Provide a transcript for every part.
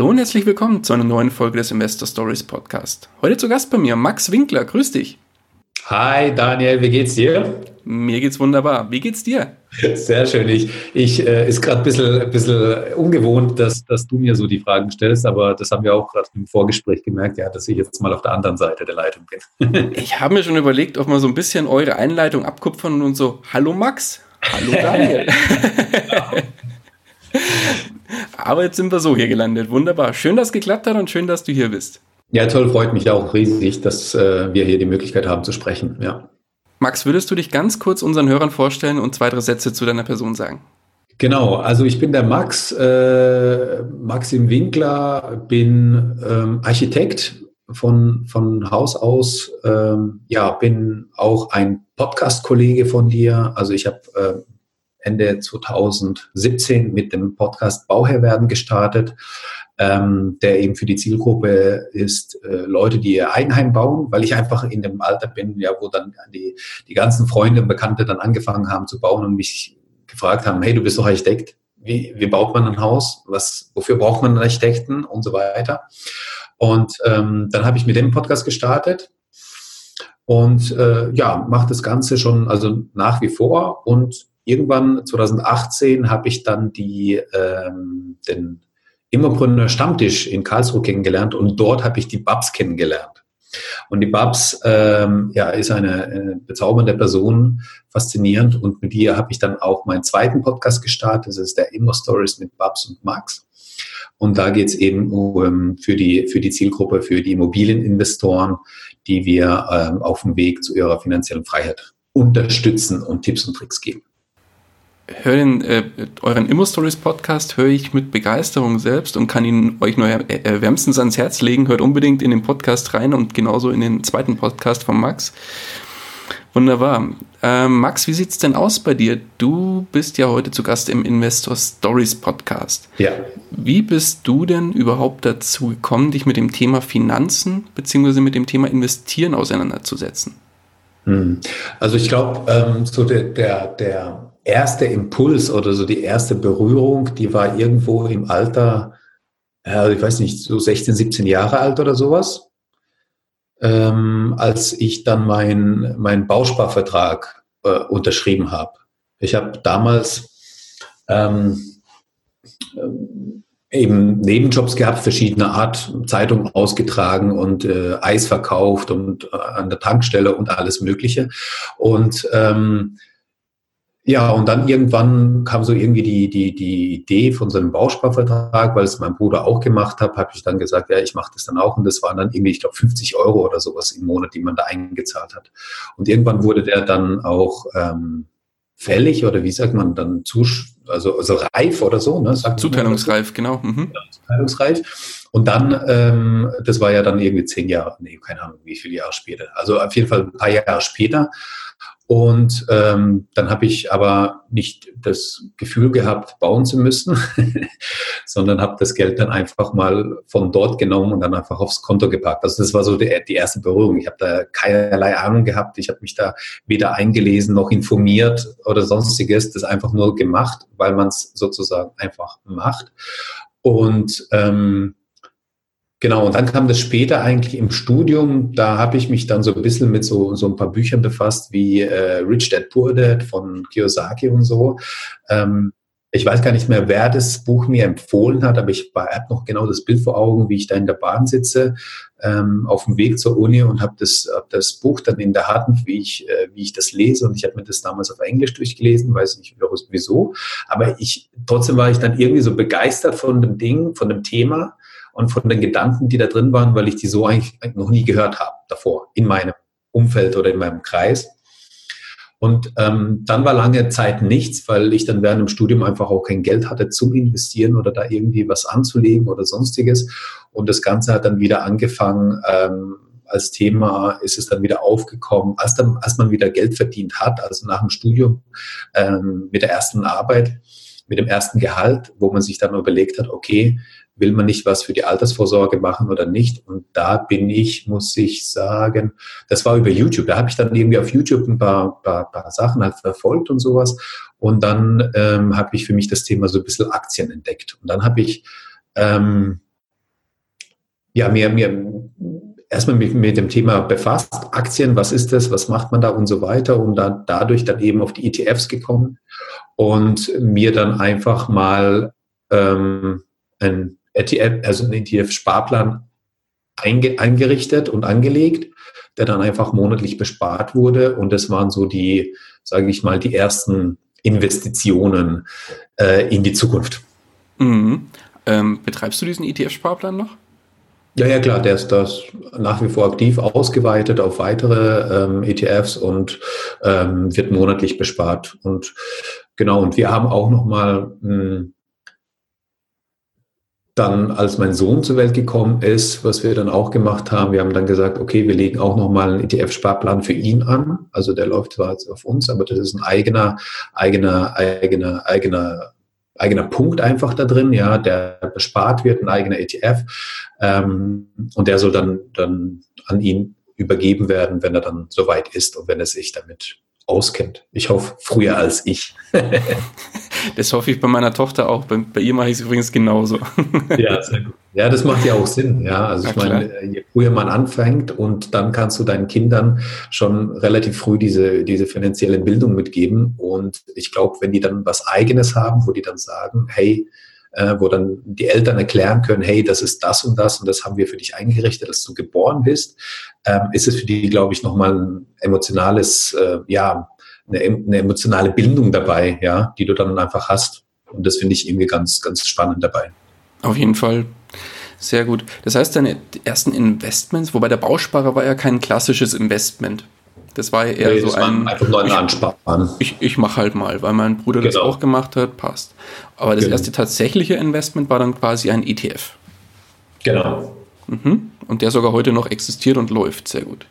Hallo und herzlich willkommen zu einer neuen Folge des Investor Stories Podcast. Heute zu Gast bei mir Max Winkler. Grüß dich. Hi Daniel, wie geht's dir? Mir geht's wunderbar. Wie geht's dir? Sehr schön. Ich, ich äh, ist gerade ein bisschen, bisschen ungewohnt, dass, dass du mir so die Fragen stellst, aber das haben wir auch gerade im Vorgespräch gemerkt, ja, dass ich jetzt mal auf der anderen Seite der Leitung bin. ich habe mir schon überlegt, ob wir so ein bisschen eure Einleitung abkupfern und so, hallo Max, hallo Daniel. Aber jetzt sind wir so hier gelandet. Wunderbar. Schön, dass es geklappt hat und schön, dass du hier bist. Ja, toll, freut mich auch riesig, dass äh, wir hier die Möglichkeit haben zu sprechen. Ja. Max, würdest du dich ganz kurz unseren Hörern vorstellen und zwei, drei Sätze zu deiner Person sagen? Genau, also ich bin der Max, äh, Maxim Winkler, bin ähm, Architekt von, von Haus aus, ähm, ja, bin auch ein Podcast-Kollege von dir. Also ich habe äh, Ende 2017 mit dem Podcast Bauherr werden gestartet, ähm, der eben für die Zielgruppe ist äh, Leute, die ihr Eigenheim bauen, weil ich einfach in dem Alter bin, ja, wo dann die, die ganzen Freunde und Bekannte dann angefangen haben zu bauen und mich gefragt haben, hey, du bist doch Architekt, wie, wie baut man ein Haus, was, wofür braucht man einen Architekten? Und so weiter. Und ähm, dann habe ich mit dem Podcast gestartet. Und äh, ja, mache das Ganze schon also nach wie vor. Und irgendwann 2018 habe ich dann die, ähm, den Immerbrünner Stammtisch in Karlsruhe kennengelernt und dort habe ich die Babs kennengelernt. Und die Babs ähm, ja, ist eine, eine bezaubernde Person, faszinierend. Und mit ihr habe ich dann auch meinen zweiten Podcast gestartet. Das ist der Immer Stories mit Babs und Max. Und da geht es eben um, für, die, für die Zielgruppe, für die Immobilieninvestoren, die wir ähm, auf dem Weg zu ihrer finanziellen Freiheit unterstützen und Tipps und Tricks geben höre den, äh, euren Immo Stories Podcast höre ich mit Begeisterung selbst und kann ihn euch nur äh, wärmstens ans Herz legen. Hört unbedingt in den Podcast rein und genauso in den zweiten Podcast von Max. Wunderbar. Äh, Max, wie sieht's denn aus bei dir? Du bist ja heute zu Gast im Investor Stories Podcast. Ja. Wie bist du denn überhaupt dazu gekommen, dich mit dem Thema Finanzen bzw. mit dem Thema Investieren auseinanderzusetzen? Hm. Also ich glaube, ähm, so der, der, der erste Impuls oder so die erste Berührung, die war irgendwo im Alter, äh, ich weiß nicht, so 16, 17 Jahre alt oder sowas, ähm, als ich dann meinen mein Bausparvertrag äh, unterschrieben habe. Ich habe damals ähm, eben Nebenjobs gehabt, verschiedener Art, Zeitungen ausgetragen und äh, Eis verkauft und äh, an der Tankstelle und alles Mögliche. Und ähm, ja, und dann irgendwann kam so irgendwie die, die, die Idee von so einem Bausparvertrag, weil es mein Bruder auch gemacht hat, habe ich dann gesagt, ja, ich mache das dann auch. Und das waren dann irgendwie, ich glaube, 50 Euro oder sowas im Monat, die man da eingezahlt hat. Und irgendwann wurde der dann auch ähm, fällig oder wie sagt man dann, zu, also, also reif oder so. Ne? Sagt Zuteilungsreif, genau. Mhm. Ja, zuteilungsreif. Und dann, ähm, das war ja dann irgendwie zehn Jahre, nee, keine Ahnung, wie viele Jahre später. Also auf jeden Fall ein paar Jahre später. Und ähm, dann habe ich aber nicht das Gefühl gehabt, bauen zu müssen, sondern habe das Geld dann einfach mal von dort genommen und dann einfach aufs Konto gepackt. Also das war so die, die erste Berührung. Ich habe da keinerlei Ahnung gehabt. Ich habe mich da weder eingelesen noch informiert oder sonstiges. Das einfach nur gemacht, weil man es sozusagen einfach macht. Und ähm, Genau, und dann kam das später eigentlich im Studium. Da habe ich mich dann so ein bisschen mit so, so ein paar Büchern befasst, wie äh, Rich Dad Poor Dad von Kiyosaki und so. Ähm, ich weiß gar nicht mehr, wer das Buch mir empfohlen hat, aber ich habe noch genau das Bild vor Augen, wie ich da in der Bahn sitze, ähm, auf dem Weg zur Uni und habe das, hab das Buch dann in der Hand, wie ich, äh, wie ich das lese. Und ich habe mir das damals auf Englisch durchgelesen, weiß nicht wieso. Aber ich, trotzdem war ich dann irgendwie so begeistert von dem Ding, von dem Thema und von den Gedanken, die da drin waren, weil ich die so eigentlich noch nie gehört habe davor in meinem Umfeld oder in meinem Kreis. Und ähm, dann war lange Zeit nichts, weil ich dann während dem Studium einfach auch kein Geld hatte zum Investieren oder da irgendwie was anzulegen oder sonstiges. Und das Ganze hat dann wieder angefangen, ähm, als Thema ist es dann wieder aufgekommen, als, dann, als man wieder Geld verdient hat, also nach dem Studium ähm, mit der ersten Arbeit, mit dem ersten Gehalt, wo man sich dann überlegt hat, okay, will man nicht was für die Altersvorsorge machen oder nicht? Und da bin ich, muss ich sagen, das war über YouTube. Da habe ich dann irgendwie auf YouTube ein paar, paar, paar Sachen halt verfolgt und sowas. Und dann ähm, habe ich für mich das Thema so ein bisschen Aktien entdeckt. Und dann habe ich ähm, ja, mir, mir erstmal mit, mit dem Thema befasst, Aktien, was ist das, was macht man da und so weiter und dann dadurch dann eben auf die ETFs gekommen und mir dann einfach mal ähm, ein ETF, also einen ETF-Sparplan einge, eingerichtet und angelegt, der dann einfach monatlich bespart wurde und das waren so die, sage ich mal, die ersten Investitionen äh, in die Zukunft. Mhm. Ähm, betreibst du diesen ETF-Sparplan noch? Ja, ja, klar, der ist das nach wie vor aktiv ausgeweitet auf weitere ähm, ETFs und ähm, wird monatlich bespart. Und genau, und wir haben auch nochmal hm, dann, als mein Sohn zur Welt gekommen ist, was wir dann auch gemacht haben, wir haben dann gesagt, okay, wir legen auch nochmal einen ETF-Sparplan für ihn an. Also der läuft zwar jetzt auf uns, aber das ist ein eigener, eigener, eigener, eigener eigener Punkt einfach da drin, ja, der bespart wird, ein eigener ETF. Ähm, und der soll dann, dann an ihn übergeben werden, wenn er dann soweit ist und wenn er sich damit auskennt. Ich hoffe, früher als ich. das hoffe ich bei meiner Tochter auch. Bei, bei ihr mache ich es übrigens genauso. ja, sehr gut. Ja, das macht ja auch Sinn. Ja, also ja, ich meine, je früher man anfängt und dann kannst du deinen Kindern schon relativ früh diese, diese finanzielle Bildung mitgeben. Und ich glaube, wenn die dann was Eigenes haben, wo die dann sagen, hey, äh, wo dann die Eltern erklären können, hey, das ist das und das und das haben wir für dich eingerichtet, dass du geboren bist, ähm, ist es für die, glaube ich, nochmal ein emotionales, äh, ja, eine, eine emotionale Bindung dabei, ja, die du dann einfach hast. Und das finde ich irgendwie ganz, ganz spannend dabei. Auf jeden Fall. Sehr gut. Das heißt, deine ersten Investments, wobei der Bausparer war ja kein klassisches Investment. Das war ja eher nee, so ein. Einfach nur ein Ansparen. Ich, ich mache halt mal, weil mein Bruder genau. das auch gemacht hat, passt. Aber das genau. erste tatsächliche Investment war dann quasi ein ETF. Genau. Mhm. Und der sogar heute noch existiert und läuft. Sehr gut.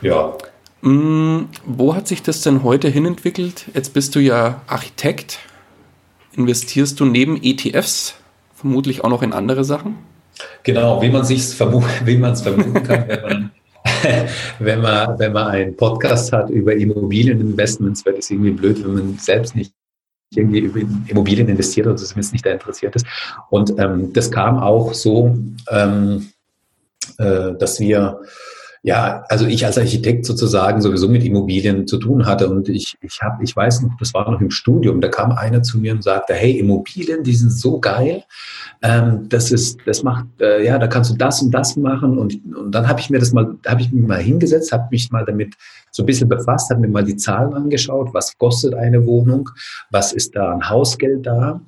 Ja. Mhm. Wo hat sich das denn heute hinentwickelt? Jetzt bist du ja Architekt. Investierst du neben ETFs vermutlich auch noch in andere Sachen? Genau, wie man sich vermu vermuten kann, wenn man wenn man, wenn man einen Podcast hat über Immobilieninvestments, wäre das irgendwie blöd, wenn man selbst nicht irgendwie über Immobilien investiert oder zumindest nicht da interessiert ist. Und ähm, das kam auch so, ähm, äh, dass wir ja, also ich als Architekt sozusagen sowieso mit Immobilien zu tun hatte und ich, ich habe, ich weiß noch, das war noch im Studium, da kam einer zu mir und sagte, hey, Immobilien, die sind so geil, ähm, das ist, das macht, äh, ja, da kannst du das und das machen und, und dann habe ich mir das mal, habe ich mich mal hingesetzt, habe mich mal damit so ein bisschen befasst, habe mir mal die Zahlen angeschaut, was kostet eine Wohnung, was ist da an Hausgeld da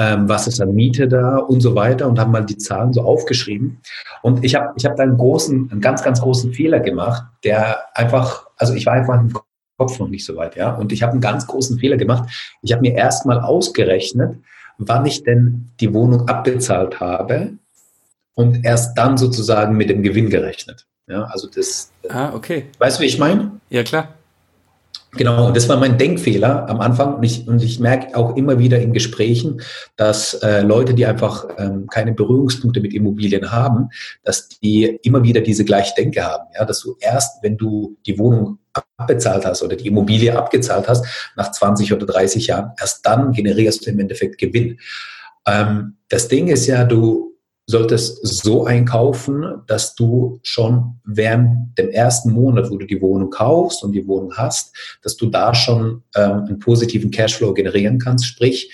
ähm, was ist an Miete da und so weiter und haben mal die Zahlen so aufgeschrieben. Und ich habe ich hab da einen großen, einen ganz, ganz großen Fehler gemacht, der einfach, also ich war einfach im Kopf noch nicht so weit, ja. Und ich habe einen ganz großen Fehler gemacht. Ich habe mir erst mal ausgerechnet, wann ich denn die Wohnung abbezahlt habe und erst dann sozusagen mit dem Gewinn gerechnet. Ja, also das. Ah, okay. Weißt du, wie ich meine? Ja, klar. Genau, und das war mein Denkfehler am Anfang. Und ich, und ich merke auch immer wieder in Gesprächen, dass äh, Leute, die einfach ähm, keine Berührungspunkte mit Immobilien haben, dass die immer wieder diese gleiche Denke haben. Ja, dass du erst, wenn du die Wohnung abbezahlt hast oder die Immobilie abgezahlt hast, nach 20 oder 30 Jahren, erst dann generierst du im Endeffekt Gewinn. Ähm, das Ding ist ja, du solltest so einkaufen, dass du schon während dem ersten Monat, wo du die Wohnung kaufst und die Wohnung hast, dass du da schon ähm, einen positiven Cashflow generieren kannst. Sprich,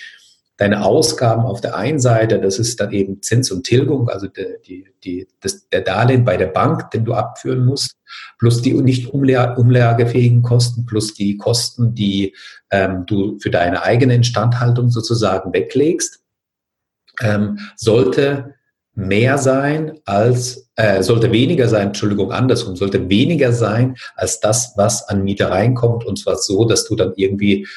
deine Ausgaben auf der einen Seite, das ist dann eben Zins und Tilgung, also die, die, die, das, der Darlehen bei der Bank, den du abführen musst, plus die nicht umlagefähigen Kosten, plus die Kosten, die ähm, du für deine eigene Instandhaltung sozusagen weglegst, ähm, sollte mehr sein als, äh, sollte weniger sein, Entschuldigung, andersrum, sollte weniger sein als das, was an Miete reinkommt und zwar so, dass du dann irgendwie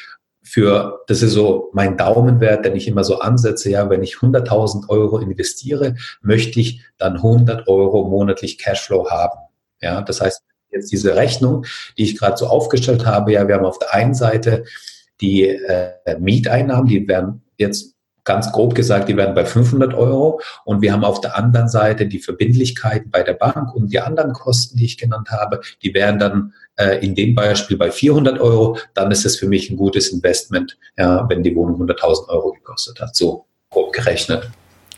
für, das ist so mein Daumenwert, den ich immer so ansetze, ja, wenn ich 100.000 Euro investiere, möchte ich dann 100 Euro monatlich Cashflow haben. Ja, das heißt, jetzt diese Rechnung, die ich gerade so aufgestellt habe, ja, wir haben auf der einen Seite die äh, Mieteinnahmen, die werden jetzt ganz grob gesagt, die werden bei 500 Euro und wir haben auf der anderen Seite die Verbindlichkeiten bei der Bank und die anderen Kosten, die ich genannt habe, die wären dann äh, in dem Beispiel bei 400 Euro. Dann ist es für mich ein gutes Investment, ja, wenn die Wohnung 100.000 Euro gekostet hat, so grob gerechnet.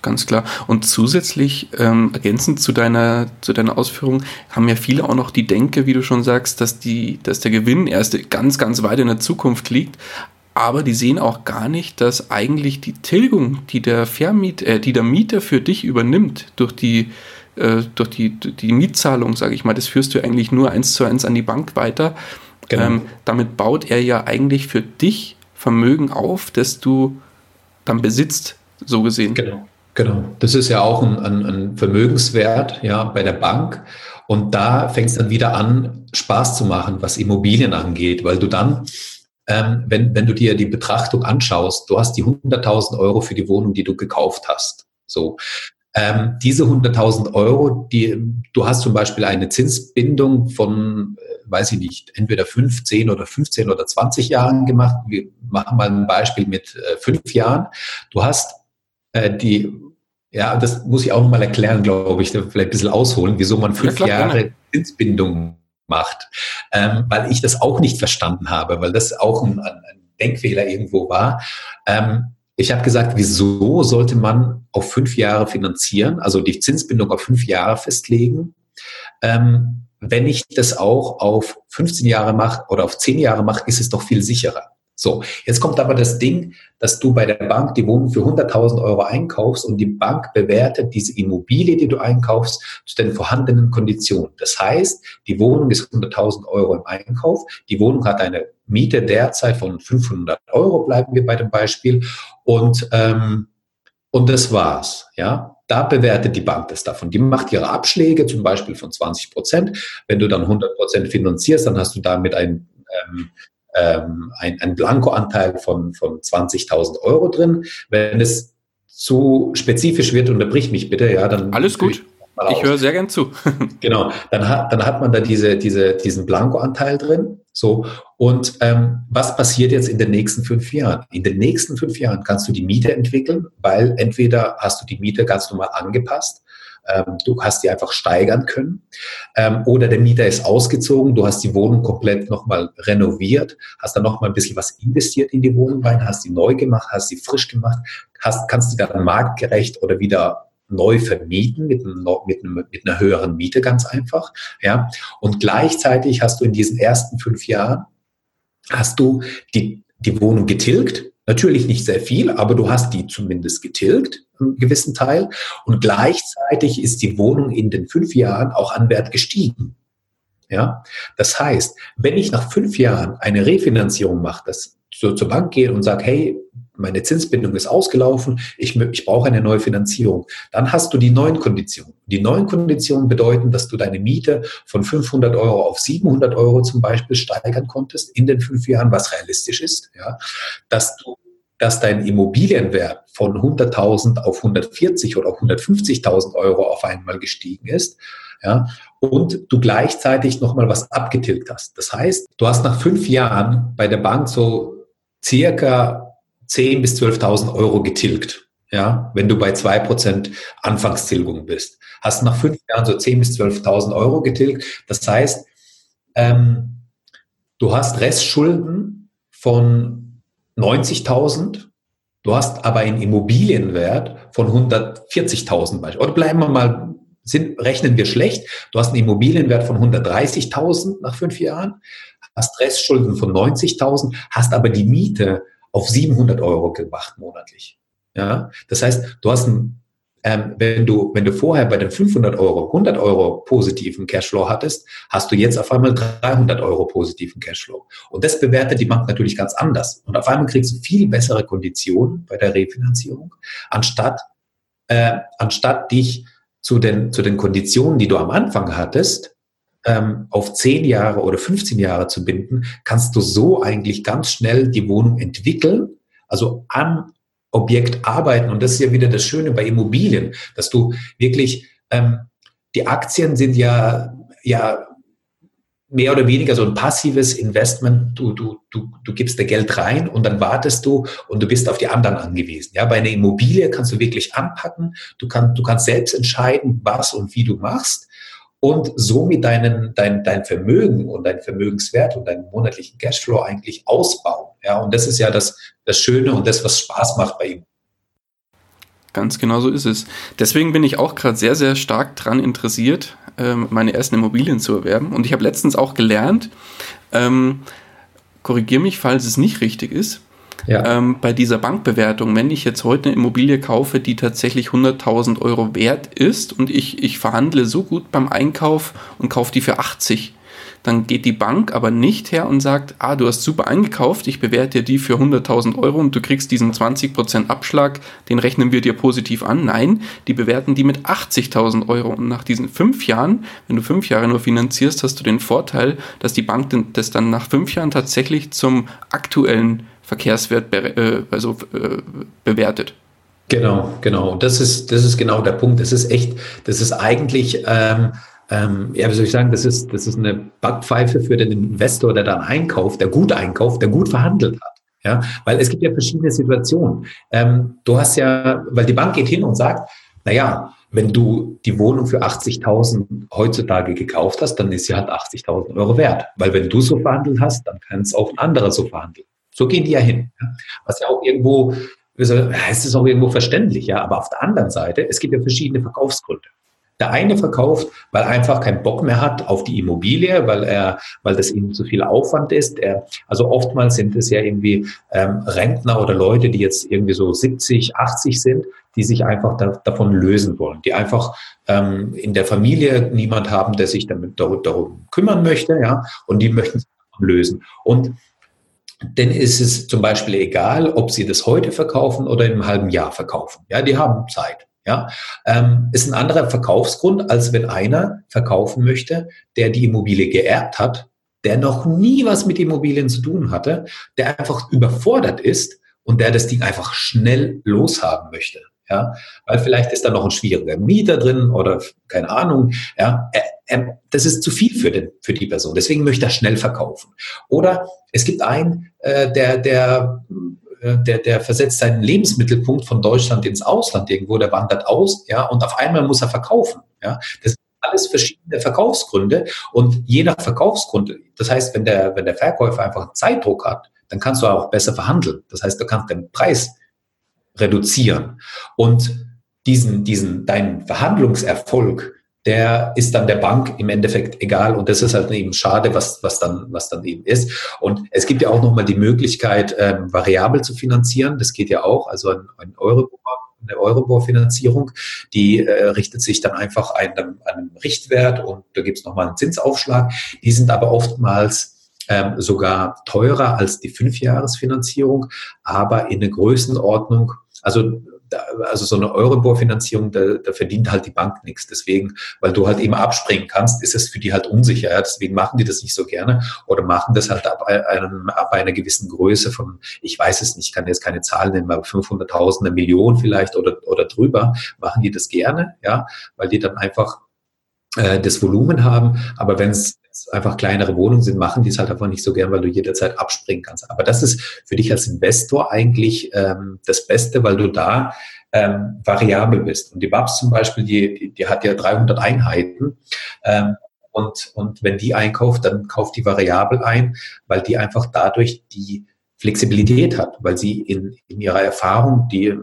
Ganz klar. Und zusätzlich, ähm, ergänzend zu deiner, zu deiner Ausführung, haben ja viele auch noch die Denke, wie du schon sagst, dass, die, dass der Gewinn erst ganz, ganz weit in der Zukunft liegt. Aber die sehen auch gar nicht, dass eigentlich die Tilgung, die der Vermiet, äh, die der Mieter für dich übernimmt, durch die, äh, durch die, die Mietzahlung, sage ich mal, das führst du eigentlich nur eins zu eins an die Bank weiter. Genau. Ähm, damit baut er ja eigentlich für dich Vermögen auf, das du dann besitzt, so gesehen. Genau. Genau, das ist ja auch ein, ein, ein Vermögenswert ja, bei der Bank. Und da fängt es dann wieder an, Spaß zu machen, was Immobilien angeht, weil du dann, ähm, wenn, wenn du dir die Betrachtung anschaust, du hast die 100.000 Euro für die Wohnung, die du gekauft hast. So. Ähm, diese 100.000 Euro, die, du hast zum Beispiel eine Zinsbindung von, äh, weiß ich nicht, entweder 15 oder 15 oder 20 Jahren gemacht. Wir machen mal ein Beispiel mit äh, fünf Jahren. Du hast äh, die, ja, das muss ich auch nochmal erklären, glaube ich, vielleicht ein bisschen ausholen, wieso man fünf ja, klar, Jahre gerne. Zinsbindung macht, ähm, weil ich das auch nicht verstanden habe, weil das auch ein, ein Denkfehler irgendwo war. Ähm, ich habe gesagt, wieso sollte man auf fünf Jahre finanzieren, also die Zinsbindung auf fünf Jahre festlegen, ähm, wenn ich das auch auf 15 Jahre mache oder auf 10 Jahre mache, ist es doch viel sicherer. So, jetzt kommt aber das Ding, dass du bei der Bank die Wohnung für 100.000 Euro einkaufst und die Bank bewertet diese Immobilie, die du einkaufst, zu den vorhandenen Konditionen. Das heißt, die Wohnung ist 100.000 Euro im Einkauf, die Wohnung hat eine Miete derzeit von 500 Euro, bleiben wir bei dem Beispiel, und, ähm, und das war's, ja. Da bewertet die Bank das davon. Die macht ihre Abschläge, zum Beispiel von 20 Prozent. Wenn du dann 100 Prozent finanzierst, dann hast du damit ein ähm, ähm, ein, ein Blankoanteil von, von 20.000 Euro drin. Wenn es zu spezifisch wird, unterbrich mich bitte, ja, dann. Alles gut. Ich höre sehr gern zu. genau, dann hat, dann hat man da diese, diese, diesen Blankoanteil drin. So, und ähm, was passiert jetzt in den nächsten fünf Jahren? In den nächsten fünf Jahren kannst du die Miete entwickeln, weil entweder hast du die Miete ganz normal angepasst ähm, du hast die einfach steigern können. Ähm, oder der Mieter ist ausgezogen, du hast die Wohnung komplett nochmal renoviert, hast dann nochmal ein bisschen was investiert in die Wohnung rein, hast die neu gemacht, hast sie frisch gemacht, hast, kannst die dann marktgerecht oder wieder neu vermieten mit, einem, mit, einem, mit einer höheren Miete ganz einfach. Ja. Und gleichzeitig hast du in diesen ersten fünf Jahren hast du die, die Wohnung getilgt, Natürlich nicht sehr viel, aber du hast die zumindest getilgt, gewissen Teil. Und gleichzeitig ist die Wohnung in den fünf Jahren auch an Wert gestiegen. Ja, das heißt, wenn ich nach fünf Jahren eine Refinanzierung mache, dass so zur Bank gehe und sage, hey, meine Zinsbindung ist ausgelaufen, ich, ich brauche eine neue Finanzierung. Dann hast du die neuen Konditionen. Die neuen Konditionen bedeuten, dass du deine Miete von 500 Euro auf 700 Euro zum Beispiel steigern konntest in den fünf Jahren, was realistisch ist. Ja, dass du dass dein Immobilienwert von 100.000 auf 140 oder 150.000 Euro auf einmal gestiegen ist, ja, und du gleichzeitig nochmal was abgetilgt hast. Das heißt, du hast nach fünf Jahren bei der Bank so circa 10.000 bis 12.000 Euro getilgt. Ja, wenn du bei zwei Prozent Anfangstilgung bist. Hast nach fünf Jahren so 10.000 bis 12.000 Euro getilgt. Das heißt, ähm, du hast Restschulden von 90.000. Du hast aber einen Immobilienwert von 140.000 Oder bleiben wir mal, sind, rechnen wir schlecht. Du hast einen Immobilienwert von 130.000 nach fünf Jahren, hast Restschulden von 90.000, hast aber die Miete auf 700 Euro gemacht monatlich. Ja, das heißt, du hast ein, ähm, wenn du, wenn du vorher bei den 500 Euro 100 Euro positiven Cashflow hattest, hast du jetzt auf einmal 300 Euro positiven Cashflow. Und das bewertet die Bank natürlich ganz anders. Und auf einmal kriegst du viel bessere Konditionen bei der Refinanzierung, anstatt äh, anstatt dich zu den, zu den Konditionen, die du am Anfang hattest, ähm, auf 10 Jahre oder 15 Jahre zu binden, kannst du so eigentlich ganz schnell die Wohnung entwickeln, also am Objekt arbeiten. Und das ist ja wieder das Schöne bei Immobilien, dass du wirklich, ähm, die Aktien sind ja, ja mehr oder weniger so ein passives Investment. Du, du, du, du gibst da Geld rein und dann wartest du und du bist auf die anderen angewiesen. Ja, bei einer Immobilie kannst du wirklich anpacken. Du, kannst du kannst selbst entscheiden, was und wie du machst und somit deinen, dein, dein Vermögen und dein Vermögenswert und deinen monatlichen Cashflow eigentlich ausbauen. Ja, und das ist ja das, das Schöne und das, was Spaß macht bei ihm. Ganz genau so ist es. Deswegen bin ich auch gerade sehr, sehr stark daran interessiert, ähm, meine ersten Immobilien zu erwerben. Und ich habe letztens auch gelernt, ähm, korrigiere mich, falls es nicht richtig ist, ja. ähm, bei dieser Bankbewertung, wenn ich jetzt heute eine Immobilie kaufe, die tatsächlich 100.000 Euro wert ist und ich, ich verhandle so gut beim Einkauf und kaufe die für 80, dann geht die Bank aber nicht her und sagt, ah, du hast super eingekauft, ich bewerte dir die für 100.000 Euro und du kriegst diesen 20% Abschlag, den rechnen wir dir positiv an. Nein, die bewerten die mit 80.000 Euro und nach diesen fünf Jahren, wenn du fünf Jahre nur finanzierst, hast du den Vorteil, dass die Bank das dann nach fünf Jahren tatsächlich zum aktuellen Verkehrswert be äh, also, äh, bewertet. Genau, genau. Das ist, das ist genau der Punkt. Das ist echt, das ist eigentlich, ähm, ähm, ja, wie soll ich sagen, das ist, das ist eine Backpfeife für den Investor, der dann einkauft, der gut einkauft, der gut verhandelt hat. Ja, weil es gibt ja verschiedene Situationen. Ähm, du hast ja, weil die Bank geht hin und sagt, na ja, wenn du die Wohnung für 80.000 heutzutage gekauft hast, dann ist sie halt 80.000 Euro wert. Weil wenn du so verhandelt hast, dann kann es auch ein anderer so verhandeln. So gehen die ja hin. Was ja auch irgendwo, es ist auch irgendwo verständlich, ja. Aber auf der anderen Seite, es gibt ja verschiedene Verkaufsgründe. Der eine verkauft, weil er einfach keinen Bock mehr hat auf die Immobilie, weil er, weil das ihm zu viel Aufwand ist. Er, also oftmals sind es ja irgendwie ähm, Rentner oder Leute, die jetzt irgendwie so 70, 80 sind, die sich einfach da, davon lösen wollen, die einfach ähm, in der Familie niemand haben, der sich damit darum, darum kümmern möchte, ja, und die möchten sich lösen. Und denn ist es zum Beispiel egal, ob sie das heute verkaufen oder einem halben Jahr verkaufen. Ja, die haben Zeit. Ja, ähm, ist ein anderer Verkaufsgrund, als wenn einer verkaufen möchte, der die Immobilie geerbt hat, der noch nie was mit Immobilien zu tun hatte, der einfach überfordert ist und der das Ding einfach schnell loshaben möchte. Ja, weil vielleicht ist da noch ein schwieriger Mieter drin oder keine Ahnung. Ja, er, er, das ist zu viel für, den, für die Person. Deswegen möchte er schnell verkaufen. Oder es gibt einen, äh, der, der, äh, der, der versetzt seinen Lebensmittelpunkt von Deutschland ins Ausland irgendwo, der wandert aus, ja, und auf einmal muss er verkaufen. Ja, das sind alles verschiedene Verkaufsgründe und je nach Verkaufsgrund, das heißt, wenn der, wenn der Verkäufer einfach Zeitdruck hat, dann kannst du auch besser verhandeln. Das heißt, du kannst den Preis reduzieren. Und diesen, diesen, deinen Verhandlungserfolg, der ist dann der Bank im Endeffekt egal und das ist halt eben schade, was, was, dann, was dann eben ist. Und es gibt ja auch nochmal die Möglichkeit, ähm, variabel zu finanzieren. Das geht ja auch, also ein, ein Euribor, eine Euribor-Finanzierung, die äh, richtet sich dann einfach einem, einem Richtwert und da gibt es nochmal einen Zinsaufschlag. Die sind aber oftmals ähm, sogar teurer als die Fünfjahresfinanzierung, aber in der Größenordnung, also also so eine Euribor-Finanzierung, da, da verdient halt die Bank nichts. Deswegen, weil du halt eben abspringen kannst, ist es für die halt unsicher. Ja? Deswegen machen die das nicht so gerne oder machen das halt ab, einem, ab einer gewissen Größe von, ich weiß es nicht, ich kann jetzt keine Zahlen nennen, aber 500.000, eine Million vielleicht oder, oder drüber, machen die das gerne, ja, weil die dann einfach äh, das Volumen haben. Aber wenn es einfach kleinere Wohnungen sind, machen die es halt einfach nicht so gern, weil du jederzeit abspringen kannst. Aber das ist für dich als Investor eigentlich ähm, das Beste, weil du da ähm, variabel bist. Und die WAPS zum Beispiel, die, die, die hat ja 300 Einheiten. Ähm, und, und wenn die einkauft, dann kauft die variabel ein, weil die einfach dadurch die Flexibilität hat, weil sie in, in ihrer Erfahrung, die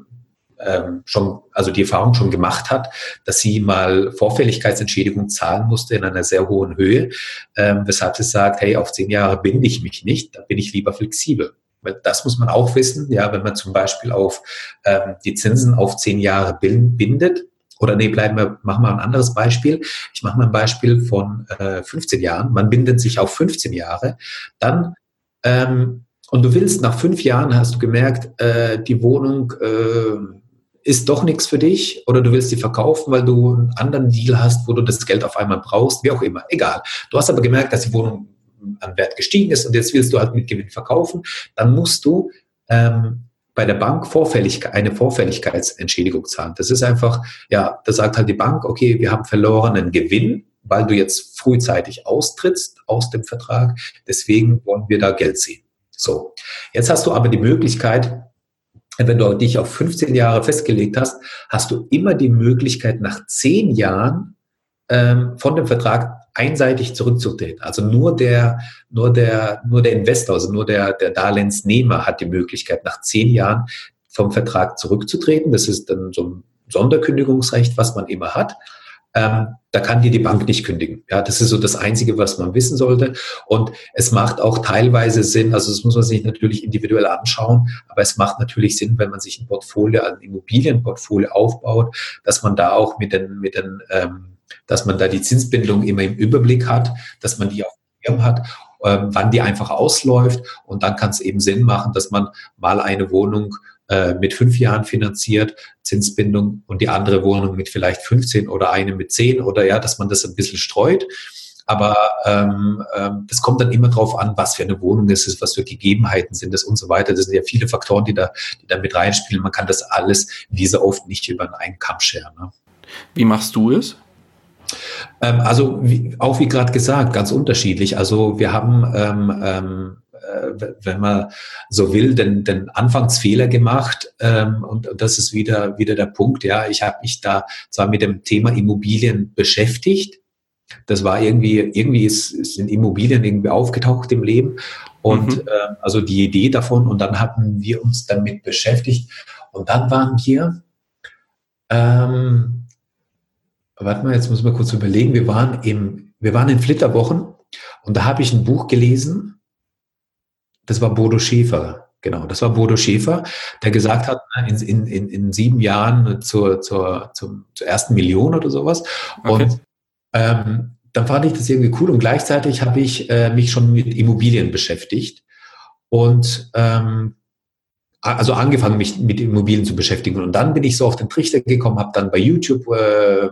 ähm, schon, also die Erfahrung schon gemacht hat, dass sie mal Vorfälligkeitsentschädigung zahlen musste in einer sehr hohen Höhe, ähm, weshalb sie sagt, hey, auf zehn Jahre binde ich mich nicht, da bin ich lieber flexibel. Weil das muss man auch wissen, ja, wenn man zum Beispiel auf ähm, die Zinsen auf zehn Jahre bindet, oder nee, bleiben wir, machen wir ein anderes Beispiel. Ich mache mal ein Beispiel von äh, 15 Jahren. Man bindet sich auf 15 Jahre. Dann ähm, und du willst nach fünf Jahren, hast du gemerkt, äh, die Wohnung äh, ist doch nichts für dich oder du willst sie verkaufen, weil du einen anderen Deal hast, wo du das Geld auf einmal brauchst, wie auch immer, egal. Du hast aber gemerkt, dass die Wohnung an Wert gestiegen ist und jetzt willst du halt mit Gewinn verkaufen, dann musst du ähm, bei der Bank Vorfällig, eine Vorfälligkeitsentschädigung zahlen. Das ist einfach, ja, da sagt halt die Bank, okay, wir haben verlorenen Gewinn, weil du jetzt frühzeitig austrittst aus dem Vertrag, deswegen wollen wir da Geld sehen. So, jetzt hast du aber die Möglichkeit, wenn du dich auf 15 Jahre festgelegt hast, hast du immer die Möglichkeit, nach 10 Jahren ähm, von dem Vertrag einseitig zurückzutreten. Also nur der, nur der, nur der Investor, also nur der, der Darlehensnehmer hat die Möglichkeit, nach 10 Jahren vom Vertrag zurückzutreten. Das ist dann so ein Sonderkündigungsrecht, was man immer hat. Ähm, da kann dir die Bank nicht kündigen. Ja, das ist so das Einzige, was man wissen sollte. Und es macht auch teilweise Sinn, also das muss man sich natürlich individuell anschauen, aber es macht natürlich Sinn, wenn man sich ein Portfolio, ein Immobilienportfolio aufbaut, dass man da auch mit den, mit den, ähm, dass man da die Zinsbindung immer im Überblick hat, dass man die auf dem Schirm hat ähm, wann die einfach ausläuft. Und dann kann es eben Sinn machen, dass man mal eine Wohnung äh, mit fünf Jahren finanziert, Zinsbindung und die andere Wohnung mit vielleicht 15 oder eine mit 10 oder ja, dass man das ein bisschen streut. Aber ähm, ähm, das kommt dann immer drauf an, was für eine Wohnung es ist, was für Gegebenheiten sind es und so weiter. Das sind ja viele Faktoren, die da, die da mit reinspielen. Man kann das alles, wie so oft, nicht über einen Kamm scheren. Ne? Wie machst du es? Ähm, also wie, auch wie gerade gesagt, ganz unterschiedlich. Also wir haben ähm, ähm, äh, wenn man so will, den, den Anfangsfehler gemacht. Ähm, und, und das ist wieder, wieder der Punkt. Ja, ich habe mich da zwar mit dem Thema Immobilien beschäftigt. Das war irgendwie, irgendwie ist, sind Immobilien irgendwie aufgetaucht im Leben. Und mhm. äh, also die Idee davon. Und dann haben wir uns damit beschäftigt. Und dann waren wir, ähm, warte mal, jetzt muss man kurz überlegen, wir waren im, wir waren in Flitterwochen und da habe ich ein Buch gelesen, das war Bodo Schäfer. Genau, das war Bodo Schäfer, der gesagt hat, in, in, in sieben Jahren zur, zur, zum, zur ersten Million oder sowas. Okay. Und ähm, dann fand ich das irgendwie cool und gleichzeitig habe ich äh, mich schon mit Immobilien beschäftigt und ähm, also angefangen, mich mit Immobilien zu beschäftigen. Und dann bin ich so auf den Trichter gekommen, habe dann bei YouTube äh,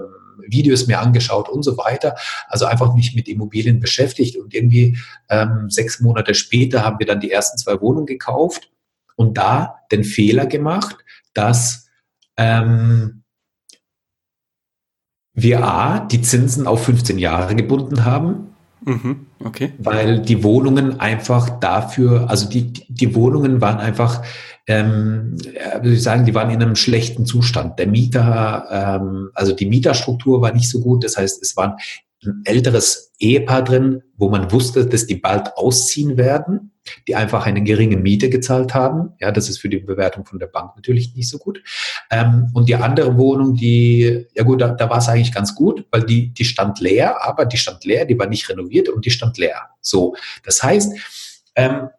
Videos mir angeschaut und so weiter. Also einfach mich mit Immobilien beschäftigt und irgendwie ähm, sechs Monate später haben wir dann die ersten zwei Wohnungen gekauft und da den Fehler gemacht, dass ähm, wir A, die Zinsen auf 15 Jahre gebunden haben. Mhm, okay. Weil die Wohnungen einfach dafür, also die, die Wohnungen waren einfach ähm, würde ich sagen, die waren in einem schlechten Zustand. Der Mieter, ähm, also die Mieterstruktur war nicht so gut. Das heißt, es waren ein älteres Ehepaar drin, wo man wusste, dass die bald ausziehen werden, die einfach eine geringe Miete gezahlt haben. Ja, das ist für die Bewertung von der Bank natürlich nicht so gut. Ähm, und die andere Wohnung, die, ja gut, da, da war es eigentlich ganz gut, weil die, die stand leer, aber die stand leer, die war nicht renoviert und die stand leer. So, das heißt, ähm,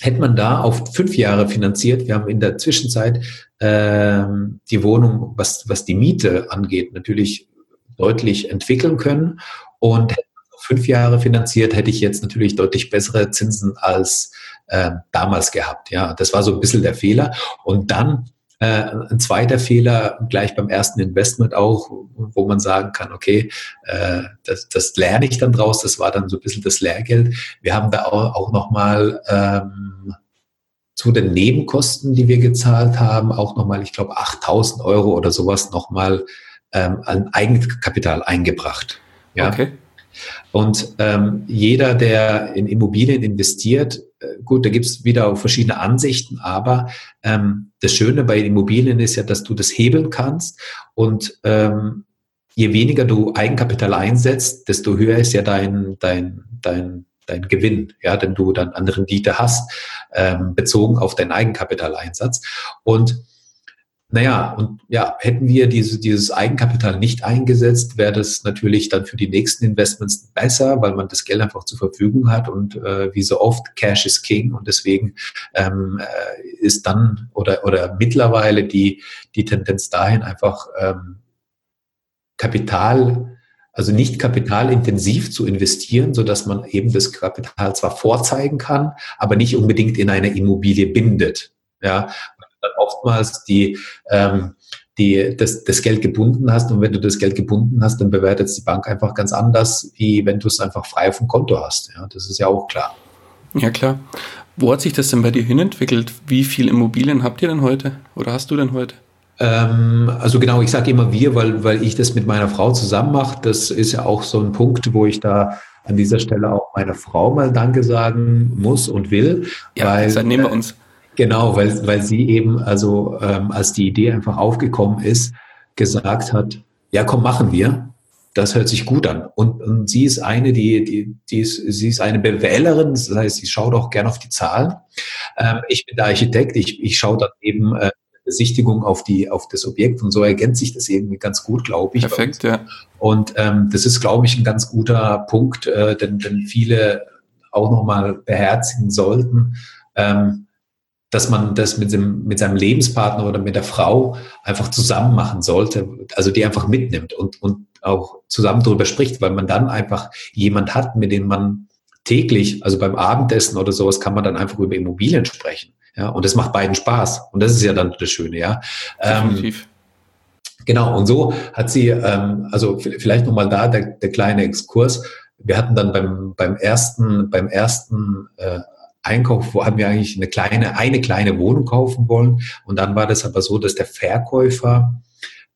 hätte man da auf fünf Jahre finanziert, wir haben in der Zwischenzeit ähm, die Wohnung, was, was die Miete angeht, natürlich deutlich entwickeln können. Und fünf Jahre finanziert, hätte ich jetzt natürlich deutlich bessere Zinsen als äh, damals gehabt. Ja, das war so ein bisschen der Fehler. Und dann äh, ein zweiter Fehler gleich beim ersten Investment auch, wo man sagen kann, okay, äh, das, das lerne ich dann draus, das war dann so ein bisschen das Lehrgeld. Wir haben da auch, auch nochmal ähm, zu den Nebenkosten, die wir gezahlt haben, auch nochmal, ich glaube, 8000 Euro oder sowas nochmal ähm, an Eigenkapital eingebracht. Ja? Okay. Und ähm, jeder, der in Immobilien investiert, äh, gut, da gibt es wieder auch verschiedene Ansichten, aber ähm, das Schöne bei Immobilien ist ja, dass du das hebeln kannst und ähm, je weniger du Eigenkapital einsetzt, desto höher ist ja dein, dein, dein, dein Gewinn, ja, denn du dann an Rendite hast, ähm, bezogen auf deinen Eigenkapitaleinsatz. Und naja, und ja, hätten wir diese, dieses Eigenkapital nicht eingesetzt, wäre das natürlich dann für die nächsten Investments besser, weil man das Geld einfach zur Verfügung hat und äh, wie so oft, Cash is King und deswegen ähm, äh, ist dann oder, oder mittlerweile die, die Tendenz dahin einfach ähm, Kapital, also nicht kapitalintensiv zu investieren, so dass man eben das Kapital zwar vorzeigen kann, aber nicht unbedingt in eine Immobilie bindet. Ja, dann oftmals die, ähm, die das, das Geld gebunden hast. Und wenn du das Geld gebunden hast, dann bewertet es die Bank einfach ganz anders, wie wenn du es einfach frei auf dem Konto hast. Ja, das ist ja auch klar. Ja, klar. Wo hat sich das denn bei dir hinentwickelt? Wie viel Immobilien habt ihr denn heute? Oder hast du denn heute? Ähm, also genau, ich sage immer wir, weil, weil ich das mit meiner Frau zusammen mache. Das ist ja auch so ein Punkt, wo ich da an dieser Stelle auch meiner Frau mal Danke sagen muss und will. Ja, weil, dann nehmen wir uns. Genau, weil, weil sie eben, also ähm, als die Idee einfach aufgekommen ist, gesagt hat, ja komm, machen wir. Das hört sich gut an. Und, und sie ist eine, die, die, die ist, sie ist eine Bewählerin, das heißt, sie schaut auch gern auf die Zahlen. Ähm, ich bin der Architekt, ich, ich schaue dann eben äh, Besichtigung auf die auf das Objekt und so ergänzt sich das irgendwie ganz gut, glaube ich. Perfekt, ja. Und ähm, das ist, glaube ich, ein ganz guter Punkt, äh, denn, denn viele auch nochmal beherzigen sollten, ähm, dass man das mit, dem, mit seinem Lebenspartner oder mit der Frau einfach zusammen machen sollte, also die einfach mitnimmt und, und auch zusammen darüber spricht, weil man dann einfach jemand hat, mit dem man täglich, also beim Abendessen oder sowas, kann man dann einfach über Immobilien sprechen. Ja, und das macht beiden Spaß. Und das ist ja dann das Schöne, ja. Definitiv. Ähm, genau, und so hat sie, ähm, also vielleicht nochmal da der, der kleine Exkurs. Wir hatten dann beim, beim ersten, beim ersten äh, Einkauf, wo haben wir eigentlich eine kleine, eine kleine Wohnung kaufen wollen. Und dann war das aber so, dass der Verkäufer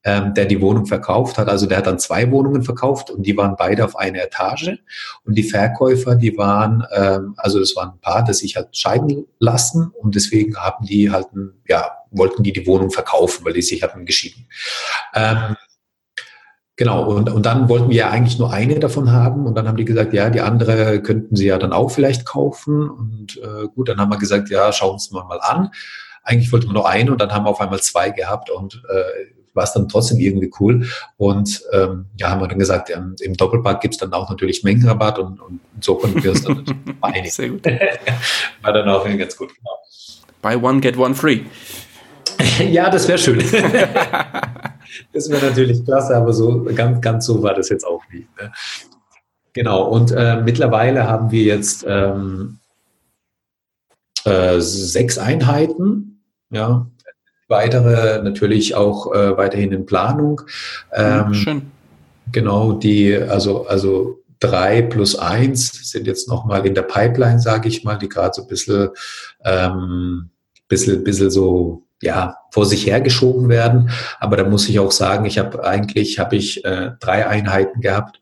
ähm, der die Wohnung verkauft hat. Also der hat dann zwei Wohnungen verkauft und die waren beide auf einer Etage. Und die Verkäufer, die waren, ähm, also das waren ein Paar, das sich halt scheiden lassen und deswegen haben die halt, ja, wollten die die Wohnung verkaufen, weil die sich hatten geschieden. Ähm, Genau, und, und dann wollten wir ja eigentlich nur eine davon haben und dann haben die gesagt, ja, die andere könnten sie ja dann auch vielleicht kaufen. Und äh, gut, dann haben wir gesagt, ja, schauen wir uns mal, mal an. Eigentlich wollten wir nur eine und dann haben wir auf einmal zwei gehabt und äh, war es dann trotzdem irgendwie cool. Und ähm, ja, haben wir dann gesagt, ähm, im Doppelpack gibt es dann auch natürlich Mengenrabatt und, und so konnten wir es dann einigen. Sehr gut. war dann auch ganz gut, genau. Buy one, get one free. ja, das wäre schön. Das wäre natürlich klasse, aber so ganz, ganz so war das jetzt auch nicht. Ne? Genau, und äh, mittlerweile haben wir jetzt ähm, äh, sechs Einheiten, ja, weitere natürlich auch äh, weiterhin in Planung. Ähm, Schön. Genau, die, also, also drei plus eins sind jetzt nochmal in der Pipeline, sage ich mal, die gerade so ein bisschen, ähm, bisschen, bisschen so ja, vor sich hergeschoben werden. Aber da muss ich auch sagen, ich habe eigentlich habe ich äh, drei Einheiten gehabt,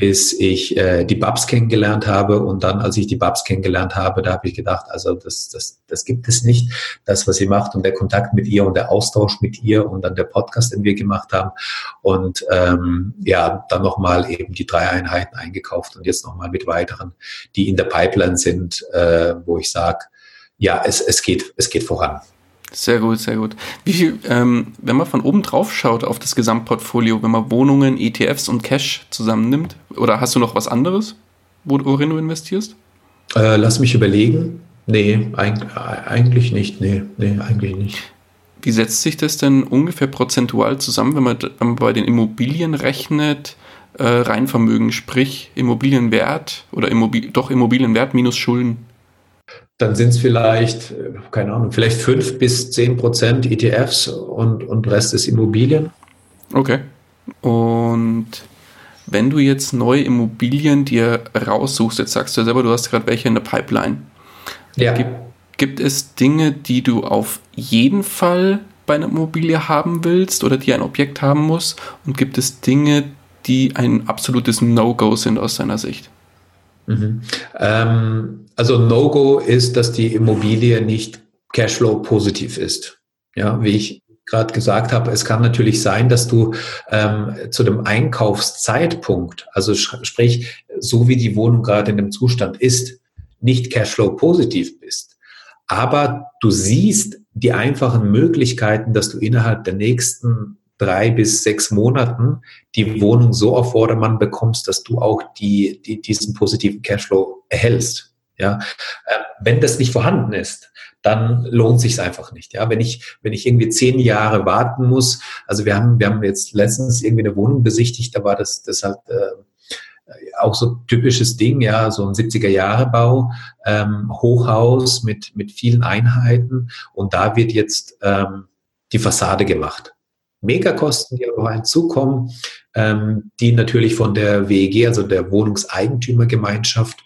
bis ich äh, die Babs kennengelernt habe. Und dann, als ich die Babs kennengelernt habe, da habe ich gedacht, also das, das, das gibt es nicht, das, was sie macht und der Kontakt mit ihr und der Austausch mit ihr und dann der Podcast, den wir gemacht haben. Und ähm, ja, dann nochmal eben die drei Einheiten eingekauft und jetzt nochmal mit weiteren, die in der Pipeline sind, äh, wo ich sage, ja, es, es, geht, es geht voran. Sehr gut, sehr gut. Wie viel, ähm, wenn man von oben drauf schaut auf das Gesamtportfolio, wenn man Wohnungen, ETFs und Cash zusammennimmt, oder hast du noch was anderes, worin du investierst? Äh, lass mich überlegen. Nee, eigentlich nicht. Nee, nee, eigentlich nicht. Wie setzt sich das denn ungefähr prozentual zusammen, wenn man, wenn man bei den Immobilien rechnet, äh, Reinvermögen, sprich Immobilienwert oder Immobil doch Immobilienwert minus Schulden? Dann sind es vielleicht, keine Ahnung, vielleicht fünf bis zehn Prozent ETFs und, und Rest ist Immobilien. Okay. Und wenn du jetzt neue Immobilien dir raussuchst, jetzt sagst du ja selber, du hast gerade welche in der Pipeline. Ja. Gibt, gibt es Dinge, die du auf jeden Fall bei einer Immobilie haben willst oder die ein Objekt haben muss? Und gibt es Dinge, die ein absolutes No-Go sind aus deiner Sicht? Mhm. Ähm, also No-Go ist, dass die Immobilie nicht Cashflow positiv ist. Ja, wie ich gerade gesagt habe, es kann natürlich sein, dass du ähm, zu dem Einkaufszeitpunkt, also sprich, so wie die Wohnung gerade in dem Zustand ist, nicht Cashflow positiv bist. Aber du siehst die einfachen Möglichkeiten, dass du innerhalb der nächsten drei bis sechs Monaten die Wohnung so auf Vordermann bekommst, dass du auch die, die, diesen positiven Cashflow erhältst. Ja, äh, wenn das nicht vorhanden ist, dann lohnt sich einfach nicht. Ja, wenn ich wenn ich irgendwie zehn Jahre warten muss, also wir haben wir haben jetzt letztens irgendwie eine Wohnung besichtigt, da war das das halt äh, auch so typisches Ding, ja, so ein 70er-Jahre-Bau, ähm, Hochhaus mit, mit vielen Einheiten und da wird jetzt ähm, die Fassade gemacht. Megakosten, die aber hinzukommen, ähm, die natürlich von der WEG, also der Wohnungseigentümergemeinschaft,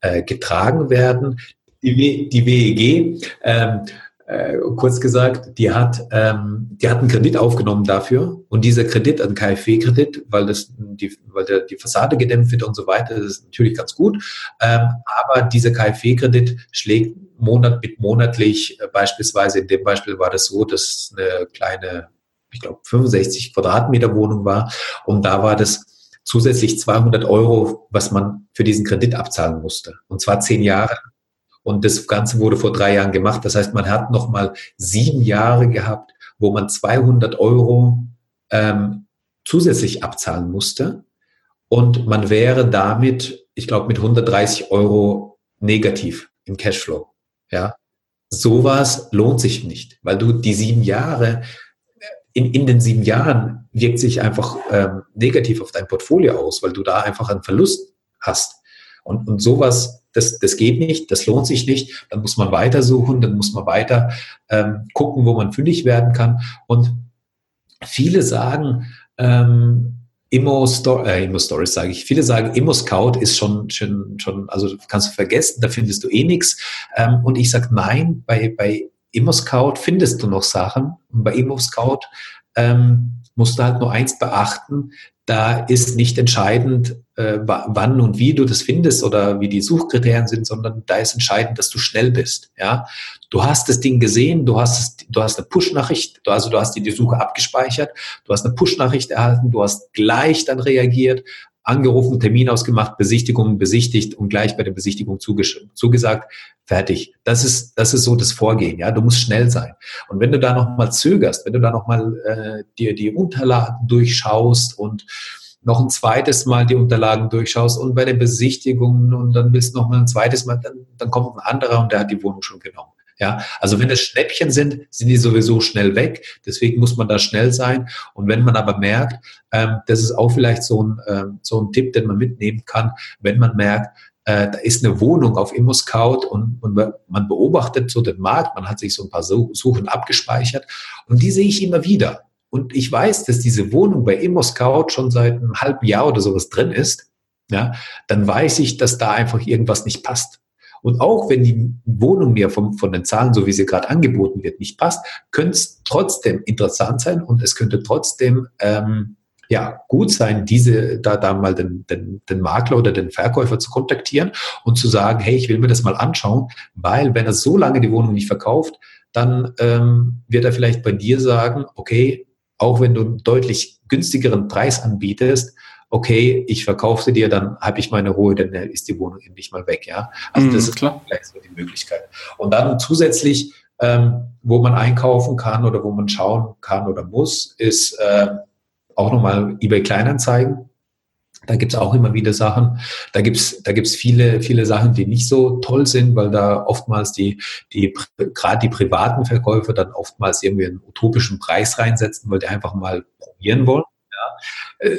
äh, getragen werden. Die, die WEG ähm, äh, kurz gesagt, die hat, ähm, die hat einen Kredit aufgenommen dafür und dieser Kredit, ein KfW-Kredit, weil das die, weil der, die Fassade gedämpft wird und so weiter, das ist natürlich ganz gut. Ähm, aber dieser KfW-Kredit schlägt Monat mit monatlich, äh, beispielsweise in dem Beispiel war das so, dass eine kleine, ich glaube 65 Quadratmeter Wohnung war und da war das zusätzlich 200 Euro, was man für diesen Kredit abzahlen musste. Und zwar zehn Jahre und das Ganze wurde vor drei Jahren gemacht. Das heißt, man hat nochmal sieben Jahre gehabt, wo man 200 Euro ähm, zusätzlich abzahlen musste. Und man wäre damit, ich glaube, mit 130 Euro negativ im Cashflow. Ja, sowas lohnt sich nicht, weil du die sieben Jahre, in, in den sieben Jahren wirkt sich einfach ähm, negativ auf dein Portfolio aus, weil du da einfach einen Verlust hast. Und, und sowas das, das geht nicht, das lohnt sich nicht, dann muss man weitersuchen, dann muss man weiter ähm, gucken, wo man fündig werden kann. Und viele sagen, ähm, Immo, Sto äh, Immo Stories sage ich. Viele sagen, Immo Scout ist schon, schon, schon, also kannst du vergessen, da findest du eh nichts. Ähm, und ich sage, nein, bei, bei Immo Scout findest du noch Sachen. Und bei Immo Scout ähm, musst du halt nur eins beachten, da ist nicht entscheidend, äh, wann und wie du das findest oder wie die Suchkriterien sind, sondern da ist entscheidend, dass du schnell bist. Ja, du hast das Ding gesehen, du hast du hast eine Push-Nachricht, also du hast die, die Suche abgespeichert, du hast eine Push-Nachricht erhalten, du hast gleich dann reagiert, angerufen, Termin ausgemacht, Besichtigung besichtigt und gleich bei der Besichtigung zugesagt, fertig. Das ist, das ist so das Vorgehen, ja. Du musst schnell sein. Und wenn du da nochmal zögerst, wenn du da nochmal äh, dir die Unterlagen durchschaust und noch ein zweites Mal die Unterlagen durchschaust und bei der Besichtigung und dann willst du noch mal ein zweites Mal, dann, dann kommt ein anderer und der hat die Wohnung schon genommen. Ja, also wenn es Schnäppchen sind, sind die sowieso schnell weg. Deswegen muss man da schnell sein. Und wenn man aber merkt, ähm, das ist auch vielleicht so ein, ähm, so ein Tipp, den man mitnehmen kann, wenn man merkt, äh, da ist eine Wohnung auf ImmoScout und, und man beobachtet so den Markt, man hat sich so ein paar Suchen abgespeichert und die sehe ich immer wieder. Und ich weiß, dass diese Wohnung bei ImmoScout schon seit einem halben Jahr oder sowas drin ist, ja, dann weiß ich, dass da einfach irgendwas nicht passt. Und auch wenn die Wohnung mir vom, von den Zahlen, so wie sie gerade angeboten wird, nicht passt, könnte es trotzdem interessant sein und es könnte trotzdem ähm, ja, gut sein, diese, da, da mal den, den, den Makler oder den Verkäufer zu kontaktieren und zu sagen, hey, ich will mir das mal anschauen, weil wenn er so lange die Wohnung nicht verkauft, dann ähm, wird er vielleicht bei dir sagen, okay, auch wenn du einen deutlich günstigeren Preis anbietest, okay, ich verkaufe sie dir, dann habe ich meine Ruhe, dann ist die Wohnung endlich mal weg, ja. Also mm, das ist klar. vielleicht so die Möglichkeit. Und dann zusätzlich, ähm, wo man einkaufen kann oder wo man schauen kann oder muss, ist äh, auch nochmal eBay Kleinanzeigen. Da gibt's auch immer wieder Sachen. Da gibt's da gibt's viele, viele Sachen, die nicht so toll sind, weil da oftmals die, die gerade die privaten Verkäufer dann oftmals irgendwie einen utopischen Preis reinsetzen, weil die einfach mal probieren wollen. Ja.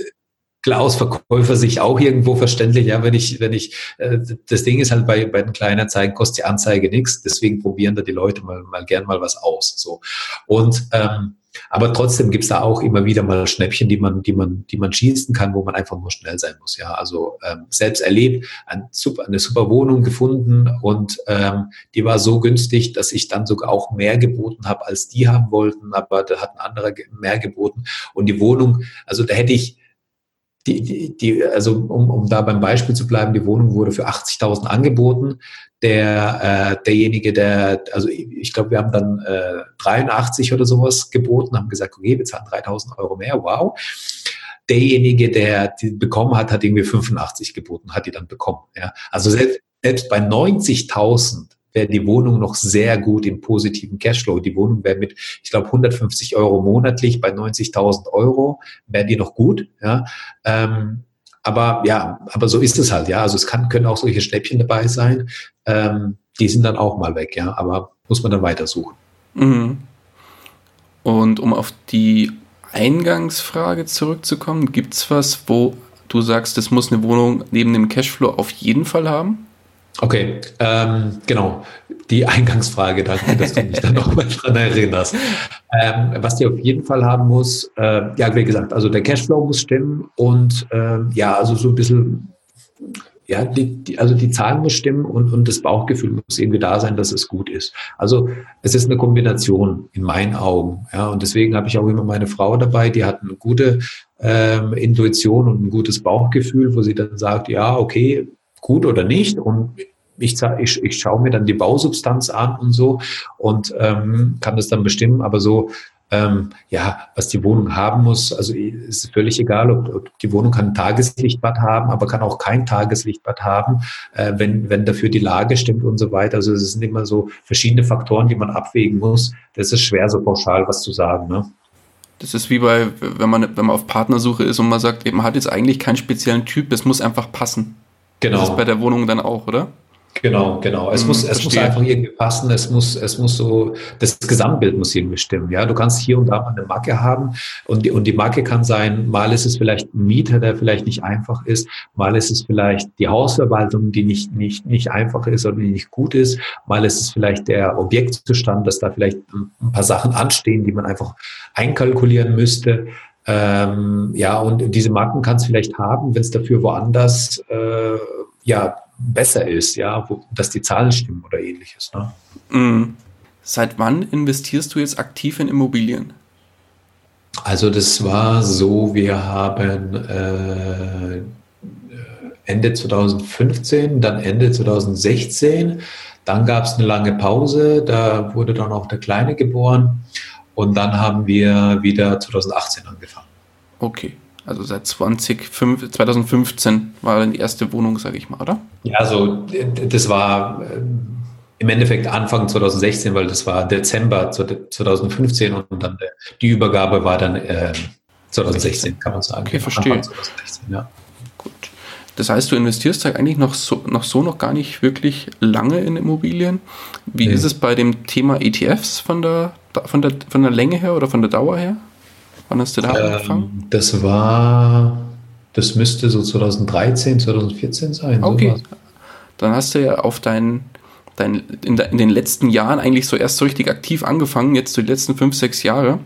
Klar aus Verkäufer sich auch irgendwo verständlich, ja, wenn ich, wenn ich, äh, das Ding ist halt bei, bei den kleinen Zeigen kostet die Anzeige nichts, deswegen probieren da die Leute mal, mal gern mal was aus. So. Und ähm, aber trotzdem gibt's da auch immer wieder mal Schnäppchen, die man, die man, die man schießen kann, wo man einfach nur schnell sein muss. Ja, also ähm, selbst erlebt, ein super, eine super Wohnung gefunden und ähm, die war so günstig, dass ich dann sogar auch mehr geboten habe, als die haben wollten, aber da hat ein anderer mehr geboten und die Wohnung, also da hätte ich die, die, die, also um, um da beim Beispiel zu bleiben, die Wohnung wurde für 80.000 angeboten. Der, äh, derjenige, der, also ich, glaube, wir haben dann äh, 83 oder sowas geboten, haben gesagt, okay, wir zahlen 3.000 Euro mehr, wow. Derjenige, der die bekommen hat, hat irgendwie 85 geboten, hat die dann bekommen. Ja. Also selbst, selbst bei 90.000 wäre die Wohnung noch sehr gut im positiven Cashflow. Die Wohnung wäre mit, ich glaube, 150 Euro monatlich bei 90.000 Euro, wäre die noch gut. Ja. Ähm, aber ja, aber so ist es halt, ja. Also es kann, können auch solche Schnäppchen dabei sein. Ähm, die sind dann auch mal weg, ja. Aber muss man dann weitersuchen. Mhm. Und um auf die Eingangsfrage zurückzukommen, gibt es was, wo du sagst, es muss eine Wohnung neben dem Cashflow auf jeden Fall haben? Okay, ähm, genau. Die Eingangsfrage, danke, dass du mich dann nochmal dran erinnerst. Ähm, was die auf jeden Fall haben muss, äh, ja, wie gesagt, also der Cashflow muss stimmen und äh, ja, also so ein bisschen ja, die, die, also die Zahlen muss stimmen und, und das Bauchgefühl muss irgendwie da sein, dass es gut ist. Also es ist eine Kombination in meinen Augen. Ja, und deswegen habe ich auch immer meine Frau dabei, die hat eine gute ähm, Intuition und ein gutes Bauchgefühl, wo sie dann sagt, ja, okay, gut oder nicht. Und ich, ich, ich schaue mir dann die Bausubstanz an und so und ähm, kann das dann bestimmen. Aber so ähm, ja, was die Wohnung haben muss. Also ist völlig egal, ob, ob, die Wohnung kann ein Tageslichtbad haben, aber kann auch kein Tageslichtbad haben, äh, wenn, wenn dafür die Lage stimmt und so weiter. Also es sind immer so verschiedene Faktoren, die man abwägen muss. Das ist schwer, so pauschal was zu sagen. Ne? Das ist wie bei, wenn man, wenn man auf Partnersuche ist und man sagt, man hat jetzt eigentlich keinen speziellen Typ, das muss einfach passen. Genau. Das ist bei der Wohnung dann auch, oder? Genau, genau. Es, hm, muss, es muss einfach irgendwie passen. Es muss, es muss so, das Gesamtbild muss irgendwie stimmen. Ja, du kannst hier und da mal eine Macke haben und die, und die Macke kann sein, mal ist es vielleicht ein Mieter, der vielleicht nicht einfach ist, mal ist es vielleicht die Hausverwaltung, die nicht, nicht, nicht einfach ist oder die nicht gut ist, mal ist es vielleicht der Objektzustand, dass da vielleicht ein paar Sachen anstehen, die man einfach einkalkulieren müsste. Ähm, ja, und diese Marken kann es vielleicht haben, wenn es dafür woanders äh, ja besser ist, ja, wo, dass die Zahlen stimmen oder ähnliches. Ne? Mhm. Seit wann investierst du jetzt aktiv in Immobilien? Also das war so, wir haben äh, Ende 2015, dann Ende 2016, dann gab es eine lange Pause, da wurde dann auch der Kleine geboren und dann haben wir wieder 2018 angefangen. Okay. Also seit 20, 2015 war dann die erste Wohnung, sage ich mal, oder? Ja, also das war äh, im Endeffekt Anfang 2016, weil das war Dezember 2015 und dann die Übergabe war dann äh, 2016, kann man sagen. Okay, verstehe. 2016, ja. Gut. Das heißt, du investierst halt eigentlich noch so, noch so noch gar nicht wirklich lange in Immobilien. Wie nee. ist es bei dem Thema ETFs von der, von, der, von der Länge her oder von der Dauer her? Wann hast du da ähm, angefangen? Das war, das müsste so 2013, 2014 sein. Okay. Sowas. Dann hast du ja auf deinen dein, in, in, den letzten Jahren eigentlich so erst so richtig aktiv angefangen, jetzt so die letzten fünf, sechs Jahre,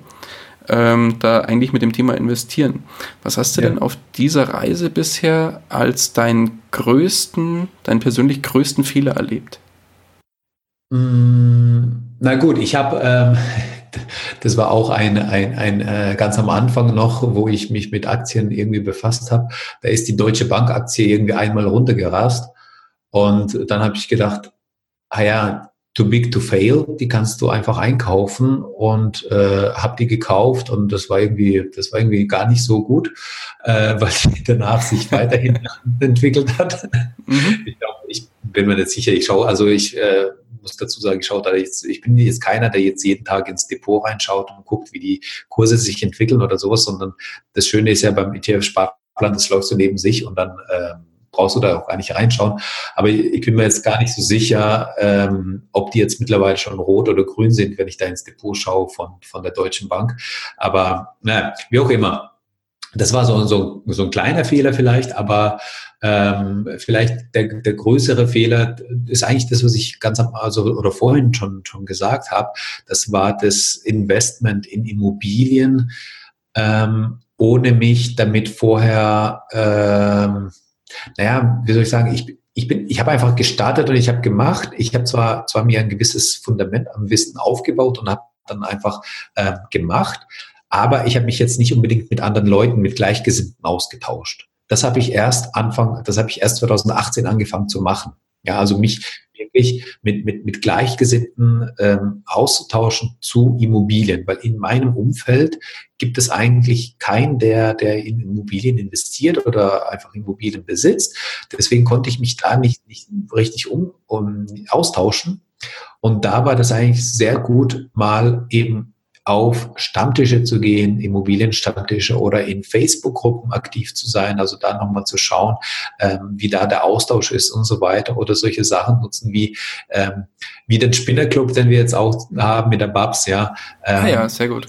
ähm, da eigentlich mit dem Thema investieren. Was hast du ja. denn auf dieser Reise bisher als deinen größten, deinen persönlich größten Fehler erlebt? Mm, na gut, ich habe ähm, das war auch ein, ein, ein äh, ganz am Anfang noch, wo ich mich mit Aktien irgendwie befasst habe. Da ist die Deutsche Bank Aktie irgendwie einmal runtergerast. Und dann habe ich gedacht, ah ja, too big to fail, die kannst du einfach einkaufen und äh, habe die gekauft und das war irgendwie, das war irgendwie gar nicht so gut, äh, weil die danach sich weiterhin entwickelt hat. Mhm. Ich, glaub, ich bin mir nicht sicher, ich schaue, also ich äh, muss dazu sagen, ich, schaue da jetzt, ich bin jetzt keiner, der jetzt jeden Tag ins Depot reinschaut und guckt, wie die Kurse sich entwickeln oder sowas, sondern das Schöne ist ja beim ETF-Sparplan, das läuft so neben sich und dann ähm, brauchst du da auch gar nicht reinschauen. Aber ich bin mir jetzt gar nicht so sicher, ähm, ob die jetzt mittlerweile schon rot oder grün sind, wenn ich da ins Depot schaue von, von der Deutschen Bank. Aber naja, wie auch immer. Das war so, so, so ein kleiner Fehler vielleicht, aber ähm, vielleicht der, der größere Fehler ist eigentlich das, was ich ganz am, also oder vorhin schon, schon gesagt habe. Das war das Investment in Immobilien, ähm, ohne mich damit vorher, ähm, naja, wie soll ich sagen, ich, ich bin, ich habe einfach gestartet und ich habe gemacht. Ich habe zwar, zwar mir ein gewisses Fundament am Wissen aufgebaut und habe dann einfach äh, gemacht, aber ich habe mich jetzt nicht unbedingt mit anderen Leuten, mit Gleichgesinnten ausgetauscht. Das habe ich erst Anfang, das habe ich erst 2018 angefangen zu machen. Ja, also mich wirklich mit, mit, mit Gleichgesinnten ähm, auszutauschen zu Immobilien, weil in meinem Umfeld gibt es eigentlich keinen, der, der in Immobilien investiert oder einfach Immobilien besitzt. Deswegen konnte ich mich da nicht, nicht richtig um, um austauschen. Und da war das eigentlich sehr gut, mal eben auf Stammtische zu gehen, Immobilienstammtische oder in Facebook-Gruppen aktiv zu sein, also da nochmal zu schauen, ähm, wie da der Austausch ist und so weiter oder solche Sachen nutzen wie, ähm, wie den Spinnerclub, den wir jetzt auch haben mit der Babs, ja. Ähm, ah ja, sehr gut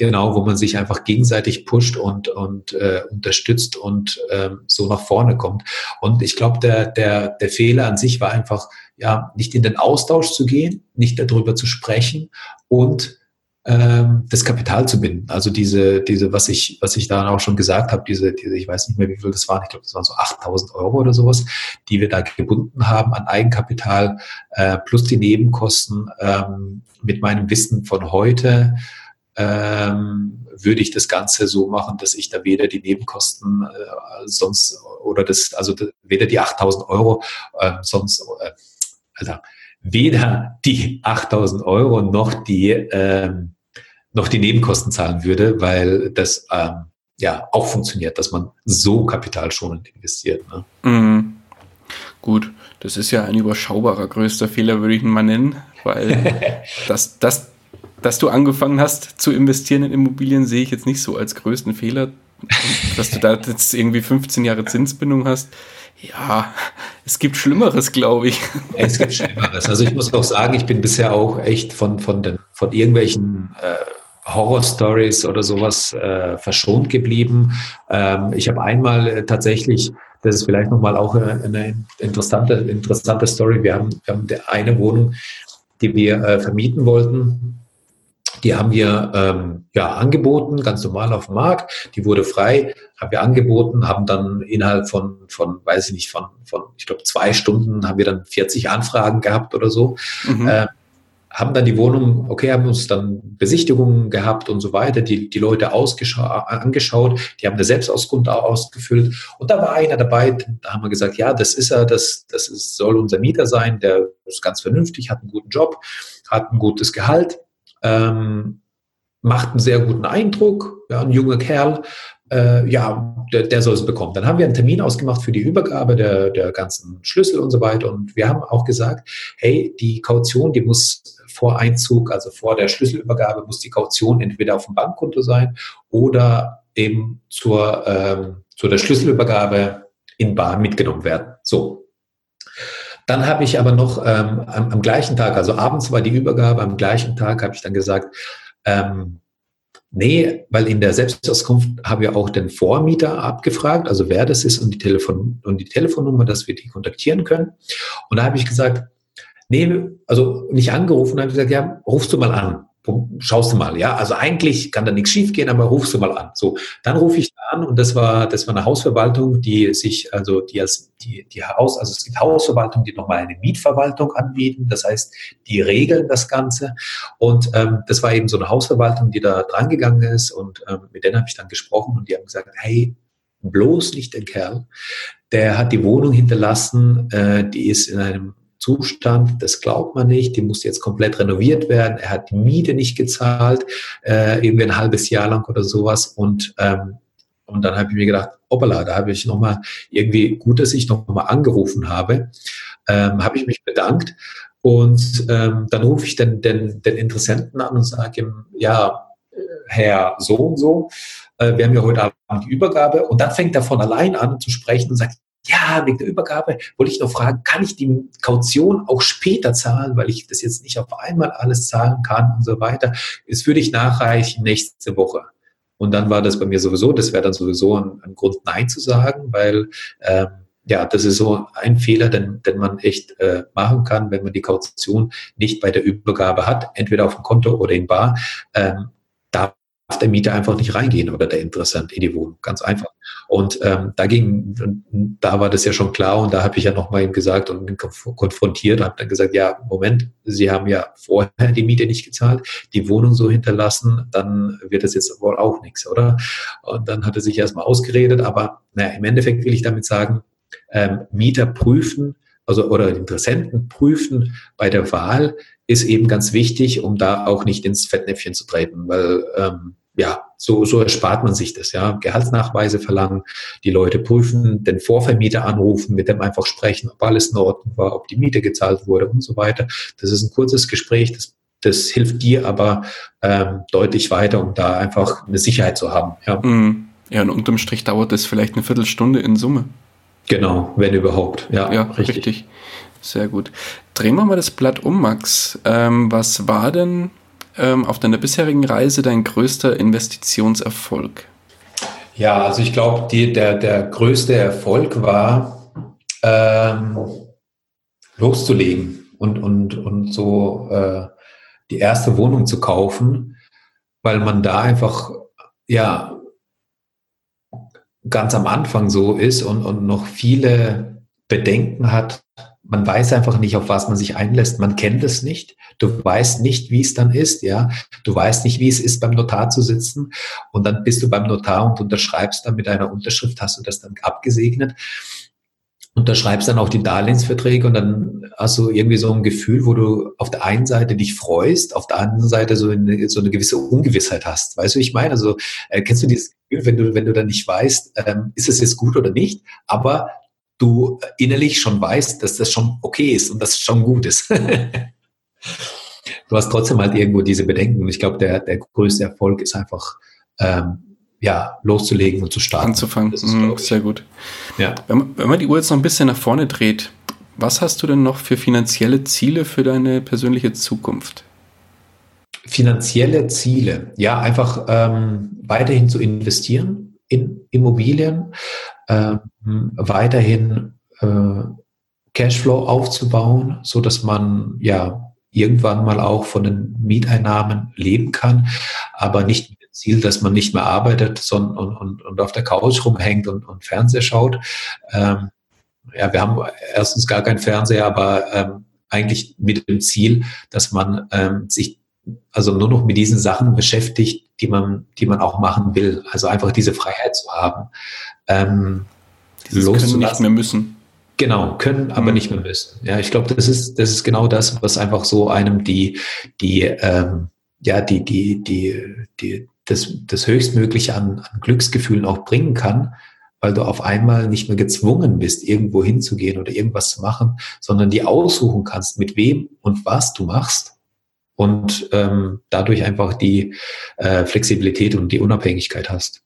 genau, wo man sich einfach gegenseitig pusht und, und äh, unterstützt und ähm, so nach vorne kommt. Und ich glaube, der, der, der Fehler an sich war einfach, ja, nicht in den Austausch zu gehen, nicht darüber zu sprechen und das Kapital zu binden. Also diese, diese, was ich, was ich da auch schon gesagt habe, diese, diese, ich weiß nicht mehr, wie viel das waren, ich glaube, das waren so 8000 Euro oder sowas, die wir da gebunden haben an Eigenkapital, äh, plus die Nebenkosten ähm, mit meinem Wissen von heute, ähm, würde ich das Ganze so machen, dass ich da weder die Nebenkosten äh, sonst oder das, also weder die 8000 Euro äh, sonst, äh, also weder die 8000 Euro noch die, ähm, noch die Nebenkosten zahlen würde, weil das ähm, ja auch funktioniert, dass man so kapitalschonend investiert. Ne? Mhm. Gut, das ist ja ein überschaubarer größter Fehler, würde ich ihn mal nennen, weil das, das, dass du angefangen hast zu investieren in Immobilien, sehe ich jetzt nicht so als größten Fehler. Und dass du da jetzt irgendwie 15 Jahre Zinsbindung hast, ja, es gibt Schlimmeres, glaube ich. Es gibt Schlimmeres. Also ich muss auch sagen, ich bin bisher auch echt von, von, den, von irgendwelchen äh, Horror-Stories oder sowas äh, verschont geblieben. Ähm, ich habe einmal äh, tatsächlich, das ist vielleicht nochmal auch eine, eine interessante, interessante Story, wir haben, wir haben eine Wohnung, die wir äh, vermieten wollten die haben wir ähm, ja angeboten, ganz normal auf dem Markt. Die wurde frei, haben wir angeboten, haben dann innerhalb von, von weiß ich nicht, von, von ich glaube, zwei Stunden haben wir dann 40 Anfragen gehabt oder so. Mhm. Äh, haben dann die Wohnung, okay, haben uns dann Besichtigungen gehabt und so weiter, die, die Leute angeschaut, die haben eine Selbstauskunft ausgefüllt und da war einer dabei, da haben wir gesagt, ja, das ist er, das, das ist, soll unser Mieter sein, der ist ganz vernünftig, hat einen guten Job, hat ein gutes Gehalt, ähm, macht einen sehr guten Eindruck, ja, ein junger Kerl, äh, ja, der, der soll es bekommen. Dann haben wir einen Termin ausgemacht für die Übergabe der, der ganzen Schlüssel und so weiter und wir haben auch gesagt, hey, die Kaution, die muss vor Einzug, also vor der Schlüsselübergabe, muss die Kaution entweder auf dem Bankkonto sein oder eben zur, ähm, zu der Schlüsselübergabe in Bar mitgenommen werden. So, dann habe ich aber noch ähm, am, am, gleichen Tag, also abends war die Übergabe, am gleichen Tag habe ich dann gesagt, ähm, nee, weil in der Selbstauskunft haben wir auch den Vormieter abgefragt, also wer das ist und die, Telefon und die Telefonnummer, dass wir die kontaktieren können. Und da habe ich gesagt, nee, also nicht angerufen, habe ich gesagt, ja, rufst du mal an schaust du mal, ja. Also eigentlich kann da nichts schiefgehen, aber rufst du mal an. So, dann rufe ich da an und das war, das war eine Hausverwaltung, die sich, also die als die, die Haus, also es gibt Hausverwaltungen, die nochmal eine Mietverwaltung anbieten. Das heißt, die regeln das Ganze. Und ähm, das war eben so eine Hausverwaltung, die da drangegangen ist und ähm, mit denen habe ich dann gesprochen und die haben gesagt, hey, bloß nicht den Kerl. Der hat die Wohnung hinterlassen, äh, die ist in einem Zustand, das glaubt man nicht, die muss jetzt komplett renoviert werden, er hat die Miete nicht gezahlt, äh, irgendwie ein halbes Jahr lang oder sowas und ähm, und dann habe ich mir gedacht, hoppala, da habe ich nochmal irgendwie gut, dass ich nochmal angerufen habe, ähm, habe ich mich bedankt und ähm, dann rufe ich den, den, den Interessenten an und sage ihm, ja, Herr so und so, äh, wir haben ja heute Abend die Übergabe und dann fängt er von allein an zu sprechen und sagt, ja, wegen der Übergabe wollte ich noch fragen, kann ich die Kaution auch später zahlen, weil ich das jetzt nicht auf einmal alles zahlen kann und so weiter. Es würde ich nachreichen nächste Woche. Und dann war das bei mir sowieso, das wäre dann sowieso ein, ein, Grund, Nein zu sagen, weil ähm, ja, das ist so ein Fehler, den, den man echt äh, machen kann, wenn man die Kaution nicht bei der Übergabe hat, entweder auf dem Konto oder in Bar. Ähm, darf der Mieter einfach nicht reingehen oder der Interessent in die Wohnung. Ganz einfach. Und ähm, da ging, da war das ja schon klar und da habe ich ja nochmal ihm gesagt und ihn konfrontiert und habe dann gesagt, ja, Moment, Sie haben ja vorher die Miete nicht gezahlt, die Wohnung so hinterlassen, dann wird das jetzt wohl auch nichts, oder? Und dann hat er sich erstmal ausgeredet, aber naja, im Endeffekt will ich damit sagen, ähm, Mieter prüfen, also oder Interessenten prüfen bei der Wahl ist eben ganz wichtig, um da auch nicht ins Fettnäpfchen zu treten, weil ähm, ja, so, so erspart man sich das, ja. Gehaltsnachweise verlangen, die Leute prüfen, den Vorvermieter anrufen, mit dem einfach sprechen, ob alles in Ordnung war, ob die Miete gezahlt wurde und so weiter. Das ist ein kurzes Gespräch, das, das hilft dir aber ähm, deutlich weiter, um da einfach eine Sicherheit zu haben, ja. Mhm. Ja, und unterm Strich dauert das vielleicht eine Viertelstunde in Summe. Genau, wenn überhaupt, ja. Ja, richtig. richtig. Sehr gut. Drehen wir mal das Blatt um, Max. Ähm, was war denn ähm, auf deiner bisherigen Reise dein größter Investitionserfolg? Ja, also ich glaube, der, der größte Erfolg war, ähm, loszulegen und, und, und so äh, die erste Wohnung zu kaufen, weil man da einfach, ja, ganz am Anfang so ist und, und noch viele Bedenken hat. Man weiß einfach nicht, auf was man sich einlässt. Man kennt es nicht. Du weißt nicht, wie es dann ist, ja. Du weißt nicht, wie es ist, beim Notar zu sitzen. Und dann bist du beim Notar und unterschreibst dann mit einer Unterschrift, hast du das dann abgesegnet unterschreibst dann auch die Darlehensverträge und dann hast du irgendwie so ein Gefühl, wo du auf der einen Seite dich freust, auf der anderen Seite so eine, so eine gewisse Ungewissheit hast. Weißt du, ich meine? Also äh, kennst du dieses Gefühl, wenn du, wenn du dann nicht weißt, ähm, ist es jetzt gut oder nicht, aber du innerlich schon weißt, dass das schon okay ist und dass es schon gut ist. du hast trotzdem halt irgendwo diese Bedenken und ich glaube, der, der größte Erfolg ist einfach, ähm, ja, loszulegen und zu starten. Anzufangen, ist, mhm, sehr gut. Ja. Wenn, man, wenn man die Uhr jetzt noch ein bisschen nach vorne dreht, was hast du denn noch für finanzielle Ziele für deine persönliche Zukunft? Finanzielle Ziele, ja, einfach ähm, weiterhin zu investieren in Immobilien, ähm, weiterhin äh, Cashflow aufzubauen, so dass man ja irgendwann mal auch von den Mieteinnahmen leben kann, aber nicht Ziel, dass man nicht mehr arbeitet sondern, und, und, und auf der Couch rumhängt und, und Fernseher schaut. Ähm, ja, wir haben erstens gar keinen Fernseher, aber ähm, eigentlich mit dem Ziel, dass man ähm, sich also nur noch mit diesen Sachen beschäftigt, die man, die man auch machen will. Also einfach diese Freiheit zu haben. Ähm, loszulassen. Können nicht mehr müssen. Genau, können, aber mhm. nicht mehr müssen. Ja, ich glaube, das ist, das ist genau das, was einfach so einem die, die, ähm, ja, die, die, die, die, das, das Höchstmögliche an, an Glücksgefühlen auch bringen kann, weil du auf einmal nicht mehr gezwungen bist, irgendwo hinzugehen oder irgendwas zu machen, sondern die aussuchen kannst, mit wem und was du machst und ähm, dadurch einfach die äh, Flexibilität und die Unabhängigkeit hast.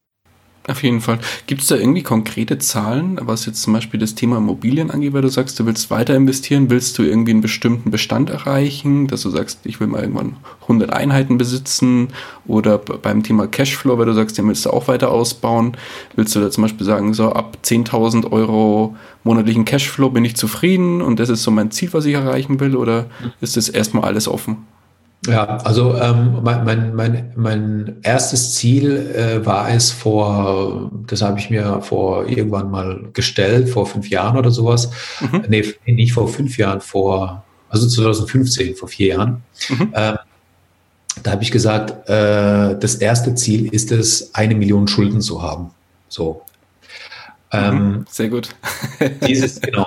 Auf jeden Fall. Gibt es da irgendwie konkrete Zahlen, was jetzt zum Beispiel das Thema Immobilien angeht, weil du sagst, du willst weiter investieren, willst du irgendwie einen bestimmten Bestand erreichen, dass du sagst, ich will mal irgendwann 100 Einheiten besitzen oder beim Thema Cashflow, weil du sagst, den willst du auch weiter ausbauen, willst du da zum Beispiel sagen, so ab 10.000 Euro monatlichen Cashflow bin ich zufrieden und das ist so mein Ziel, was ich erreichen will oder ist das erstmal alles offen? Ja, also ähm, mein, mein, mein, mein erstes Ziel äh, war es vor, das habe ich mir vor irgendwann mal gestellt, vor fünf Jahren oder sowas. Mhm. Nee, nicht vor fünf Jahren, vor, also 2015, vor vier Jahren. Mhm. Ähm, da habe ich gesagt, äh, das erste Ziel ist es, eine Million Schulden zu haben. So. Mhm. Ähm, Sehr gut. dieses, genau.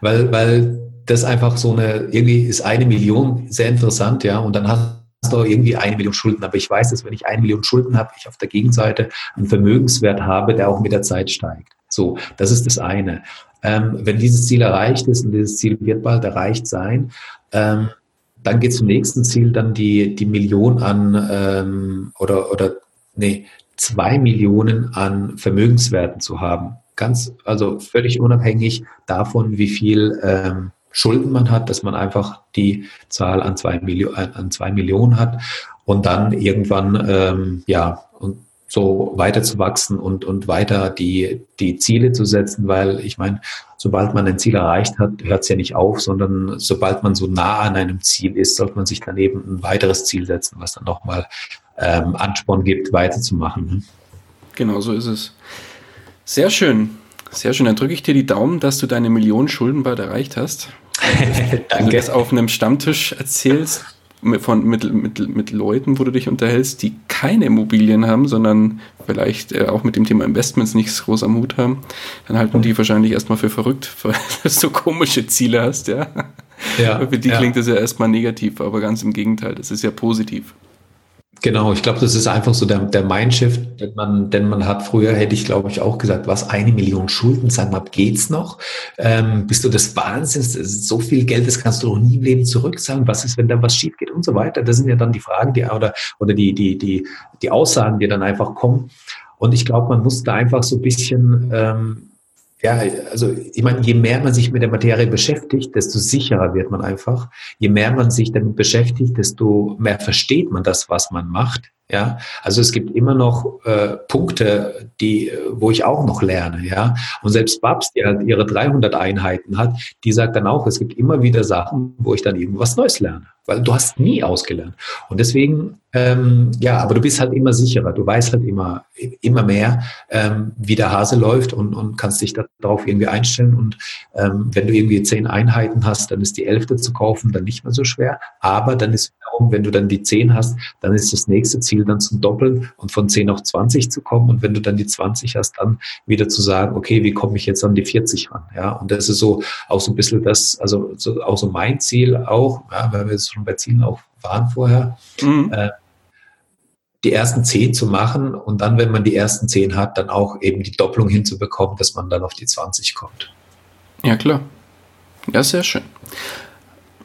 Weil, weil das einfach so eine, irgendwie ist eine Million sehr interessant, ja, und dann hast du irgendwie eine Million Schulden. Aber ich weiß, dass wenn ich eine Million Schulden habe, ich auf der Gegenseite einen Vermögenswert habe, der auch mit der Zeit steigt. So, das ist das eine. Ähm, wenn dieses Ziel erreicht ist, und dieses Ziel wird bald erreicht sein, ähm, dann geht zum nächsten Ziel, dann die, die Million an, ähm, oder, oder, nee, zwei Millionen an Vermögenswerten zu haben. Ganz, also völlig unabhängig davon, wie viel ähm, Schulden man hat, dass man einfach die Zahl an zwei, Millionen, äh, an zwei Millionen hat und dann irgendwann, ähm, ja, und so weiter zu wachsen und, und weiter die, die Ziele zu setzen, weil ich meine, sobald man ein Ziel erreicht hat, hört es ja nicht auf, sondern sobald man so nah an einem Ziel ist, sollte man sich daneben ein weiteres Ziel setzen, was dann nochmal ähm, Ansporn gibt, weiterzumachen. Ne? Genau so ist es. Sehr schön. Sehr schön. Dann drücke ich dir die Daumen, dass du deine Millionen Schulden bald erreicht hast. Danke. Wenn du das auf einem Stammtisch erzählst, von, mit, mit, mit Leuten, wo du dich unterhältst, die keine Immobilien haben, sondern vielleicht äh, auch mit dem Thema Investments nichts groß am Hut haben, dann halten die wahrscheinlich erstmal für verrückt, weil du so komische Ziele hast, ja. ja für die ja. klingt das ja erstmal negativ, aber ganz im Gegenteil, das ist ja positiv. Genau, ich glaube, das ist einfach so der, der Mindshift, den man, denn man hat früher, hätte ich glaube ich auch gesagt, was eine Million Schulden, sag mal, geht's noch? Ähm, bist du des Wahnsinns? So viel Geld, das kannst du doch nie im Leben zurückzahlen. Was ist, wenn da was schief geht und so weiter? Das sind ja dann die Fragen, die oder, oder die, die, die, die Aussagen, die dann einfach kommen. Und ich glaube, man muss da einfach so ein bisschen, ähm, ja, also ich meine, je mehr man sich mit der Materie beschäftigt, desto sicherer wird man einfach. Je mehr man sich damit beschäftigt, desto mehr versteht man das, was man macht. Ja, also es gibt immer noch äh, Punkte, die, wo ich auch noch lerne. Ja, und selbst Babs, die halt ihre 300 Einheiten hat, die sagt dann auch, es gibt immer wieder Sachen, wo ich dann irgendwas Neues lerne weil du hast nie ausgelernt. Und deswegen, ähm, ja, aber du bist halt immer sicherer. Du weißt halt immer, immer mehr, ähm, wie der Hase läuft und, und kannst dich darauf irgendwie einstellen. Und ähm, wenn du irgendwie zehn Einheiten hast, dann ist die elfte zu kaufen dann nicht mehr so schwer. Aber dann ist wiederum, wenn du dann die zehn hast, dann ist das nächste Ziel dann zum Doppeln und von zehn auf 20 zu kommen. Und wenn du dann die 20 hast, dann wieder zu sagen, okay, wie komme ich jetzt an die 40 ran? Ja, und das ist so auch so ein bisschen das, also so, auch so mein Ziel auch, ja, weil wir jetzt schon bei Zielen auch waren vorher, mhm. äh, die ersten zehn zu machen und dann, wenn man die ersten zehn hat, dann auch eben die Doppelung hinzubekommen, dass man dann auf die 20 kommt. Ja, klar. Ja, sehr schön.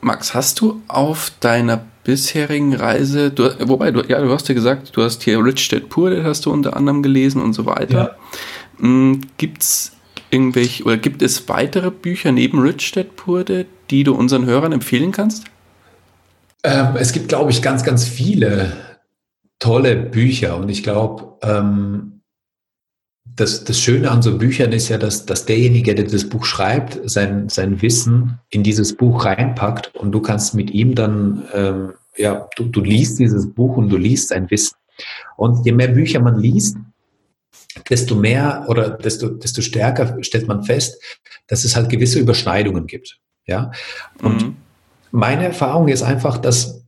Max, hast du auf deiner bisherigen Reise, du, wobei, du, ja, du hast ja gesagt, du hast hier Rich Dad Poor Dad hast du unter anderem gelesen und so weiter. Ja. Hm, Gibt es irgendwelche, oder gibt es weitere Bücher neben Rich Dad Poor Dad, die du unseren Hörern empfehlen kannst? Ähm, es gibt, glaube ich, ganz, ganz viele tolle Bücher und ich glaube, ähm, das, das Schöne an so Büchern ist ja, dass, dass derjenige, der das Buch schreibt, sein, sein Wissen in dieses Buch reinpackt und du kannst mit ihm dann, ähm, ja, du, du liest dieses Buch und du liest sein Wissen. Und je mehr Bücher man liest, desto mehr oder desto, desto stärker stellt man fest, dass es halt gewisse Überschneidungen gibt. Ja. Und mhm. Meine Erfahrung ist einfach, dass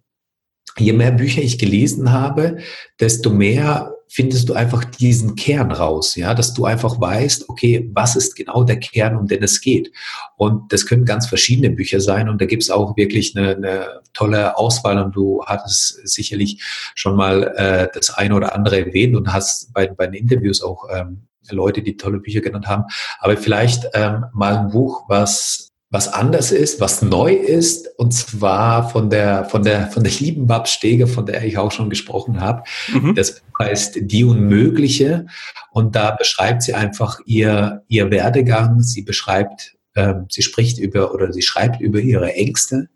je mehr Bücher ich gelesen habe, desto mehr findest du einfach diesen Kern raus, ja, dass du einfach weißt, okay, was ist genau der Kern, um den es geht. Und das können ganz verschiedene Bücher sein und da gibt es auch wirklich eine, eine, tolle Auswahl und du hattest sicherlich schon mal äh, das eine oder andere erwähnt und hast bei, bei den Interviews auch ähm, Leute, die tolle Bücher genannt haben. Aber vielleicht ähm, mal ein Buch, was was anders ist, was neu ist, und zwar von der, von der, von der lieben Bab Steger, von der ich auch schon gesprochen habe. Mhm. Das heißt Die Unmögliche. Und da beschreibt sie einfach ihr, ihr Werdegang. Sie beschreibt, ähm, sie spricht über oder sie schreibt über ihre Ängste,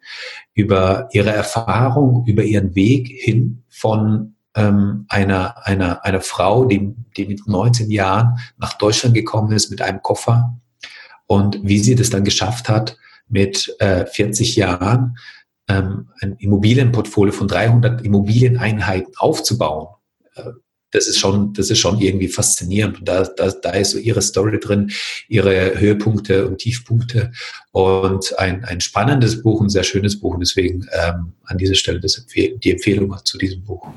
über ihre Erfahrung, über ihren Weg hin von ähm, einer, einer, einer Frau, die, die mit 19 Jahren nach Deutschland gekommen ist mit einem Koffer und wie sie das dann geschafft hat, mit äh, 40 Jahren ähm, ein Immobilienportfolio von 300 Immobilieneinheiten aufzubauen. Äh, das ist schon, das ist schon irgendwie faszinierend. Und da, da, da ist so ihre Story drin, ihre Höhepunkte und Tiefpunkte und ein, ein spannendes Buch, ein sehr schönes Buch. Und deswegen ähm, an dieser Stelle das, die Empfehlung zu diesem Buch.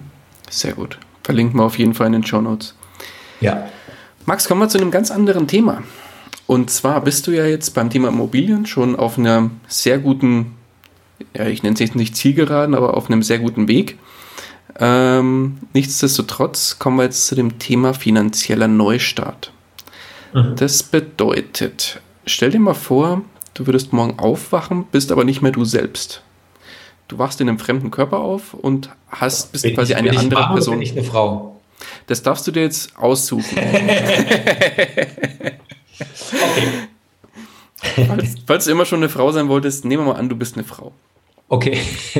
Sehr gut. Verlinken wir auf jeden Fall in den Show Notes. Ja. Max, kommen wir zu einem ganz anderen Thema. Und zwar bist du ja jetzt beim Thema Immobilien schon auf einer sehr guten, ja, ich nenne es jetzt nicht Zielgeraden, aber auf einem sehr guten Weg. Ähm, nichtsdestotrotz kommen wir jetzt zu dem Thema finanzieller Neustart. Mhm. Das bedeutet, stell dir mal vor, du würdest morgen aufwachen, bist aber nicht mehr du selbst. Du wachst in einem fremden Körper auf und hast bist bin quasi ich, eine andere Mann Person. Bin ich eine Frau? Das darfst du dir jetzt aussuchen. Okay. Falls, falls, du immer schon eine Frau sein wolltest, nehmen wir mal an, du bist eine Frau. Okay.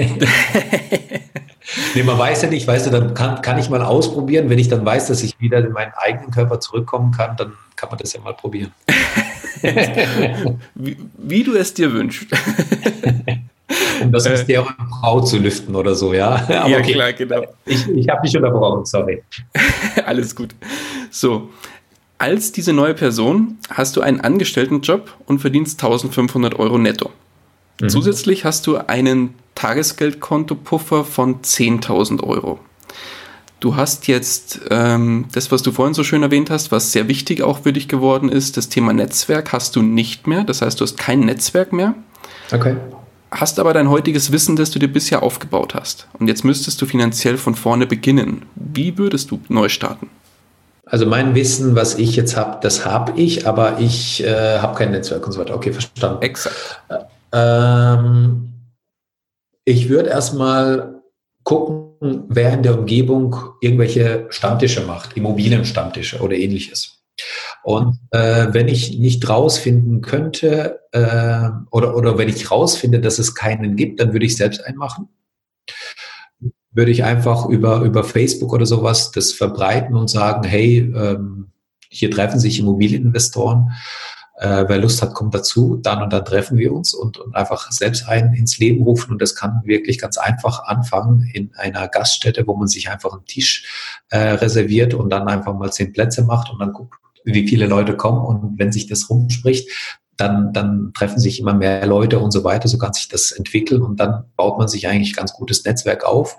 nee, man weiß ja nicht, weißt du, dann kann, kann ich mal ausprobieren. Wenn ich dann weiß, dass ich wieder in meinen eigenen Körper zurückkommen kann, dann kann man das ja mal probieren. wie, wie du es dir wünschst. um das Mysterium äh, Frau zu lüften oder so, ja. Aber ja, okay. klar, genau. Ich, ich habe dich unterbrochen, sorry. Alles gut. So, als diese neue Person hast du einen Angestelltenjob und verdienst 1500 Euro netto. Mhm. Zusätzlich hast du einen Tagesgeldkontopuffer von 10.000 Euro. Du hast jetzt ähm, das, was du vorhin so schön erwähnt hast, was sehr wichtig auch für dich geworden ist, das Thema Netzwerk hast du nicht mehr. Das heißt, du hast kein Netzwerk mehr. Okay. Hast aber dein heutiges Wissen, das du dir bisher aufgebaut hast. Und jetzt müsstest du finanziell von vorne beginnen. Wie würdest du neu starten? Also mein Wissen, was ich jetzt habe, das habe ich, aber ich äh, habe kein Netzwerk und so weiter. Okay, verstanden. Exakt. Ähm, ich würde erstmal gucken, wer in der Umgebung irgendwelche Stammtische macht, Immobilienstammtische oder ähnliches. Und äh, wenn ich nicht rausfinden könnte äh, oder, oder wenn ich rausfinde, dass es keinen gibt, dann würde ich selbst einen machen. Würde ich einfach über, über Facebook oder sowas das verbreiten und sagen, hey, ähm, hier treffen sich Immobilieninvestoren äh, wer Lust hat, kommt dazu, dann und dann treffen wir uns und, und einfach selbst einen ins Leben rufen. Und das kann wirklich ganz einfach anfangen in einer Gaststätte, wo man sich einfach einen Tisch äh, reserviert und dann einfach mal zehn Plätze macht und dann guckt, wie viele Leute kommen. Und wenn sich das rumspricht, dann, dann treffen sich immer mehr Leute und so weiter. So kann sich das entwickeln und dann baut man sich eigentlich ganz gutes Netzwerk auf.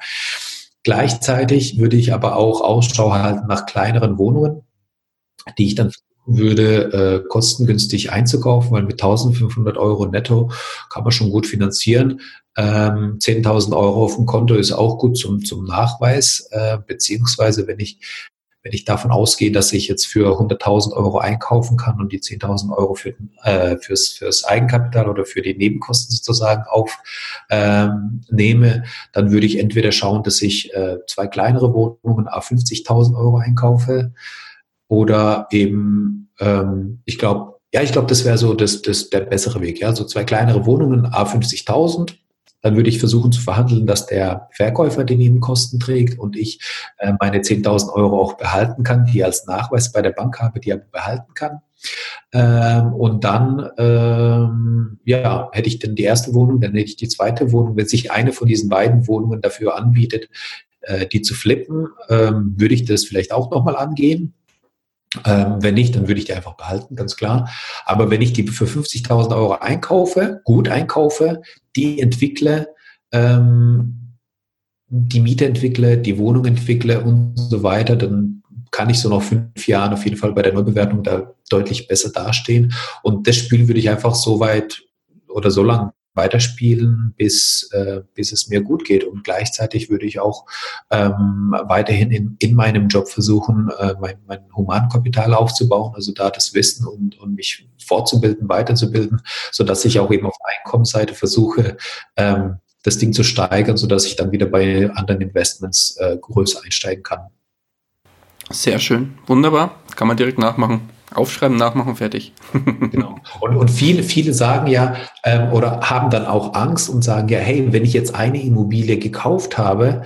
Gleichzeitig würde ich aber auch Ausschau halten nach kleineren Wohnungen, die ich dann würde, äh, kostengünstig einzukaufen, weil mit 1500 Euro netto kann man schon gut finanzieren. Ähm, 10.000 Euro auf dem Konto ist auch gut zum, zum Nachweis, äh, beziehungsweise wenn ich wenn ich davon ausgehe, dass ich jetzt für 100.000 Euro einkaufen kann und die 10.000 Euro für, äh, fürs, fürs Eigenkapital oder für die Nebenkosten sozusagen aufnehme, ähm, dann würde ich entweder schauen, dass ich äh, zwei kleinere Wohnungen a 50.000 Euro einkaufe, oder eben, ähm, ich glaube, ja, ich glaube, das wäre so das, das, der bessere Weg. Ja, so zwei kleinere Wohnungen, A 50.000. Dann würde ich versuchen zu verhandeln, dass der Verkäufer die Nebenkosten trägt und ich äh, meine 10.000 Euro auch behalten kann, die als Nachweis bei der Bank habe, die aber behalten kann. Ähm, und dann, ähm, ja, hätte ich dann die erste Wohnung, dann hätte ich die zweite Wohnung. Wenn sich eine von diesen beiden Wohnungen dafür anbietet, äh, die zu flippen, ähm, würde ich das vielleicht auch nochmal angehen. Ähm, wenn nicht, dann würde ich die einfach behalten, ganz klar. Aber wenn ich die für 50.000 Euro einkaufe, gut einkaufe, die entwickle, ähm, die Miete entwickle, die Wohnung entwickle und so weiter, dann kann ich so nach fünf Jahren auf jeden Fall bei der Neubewertung da deutlich besser dastehen. Und das Spiel würde ich einfach so weit oder so lang weiterspielen, bis, äh, bis es mir gut geht. Und gleichzeitig würde ich auch ähm, weiterhin in, in meinem Job versuchen, äh, mein, mein Humankapital aufzubauen, also da das Wissen und, und mich fortzubilden, weiterzubilden, so dass ich auch eben auf Einkommensseite versuche, ähm, das Ding zu steigern, so dass ich dann wieder bei anderen Investments äh, größer einsteigen kann. Sehr schön, wunderbar, kann man direkt nachmachen. Aufschreiben, nachmachen, fertig. genau. Und, und viele, viele sagen ja ähm, oder haben dann auch Angst und sagen ja, hey, wenn ich jetzt eine Immobilie gekauft habe,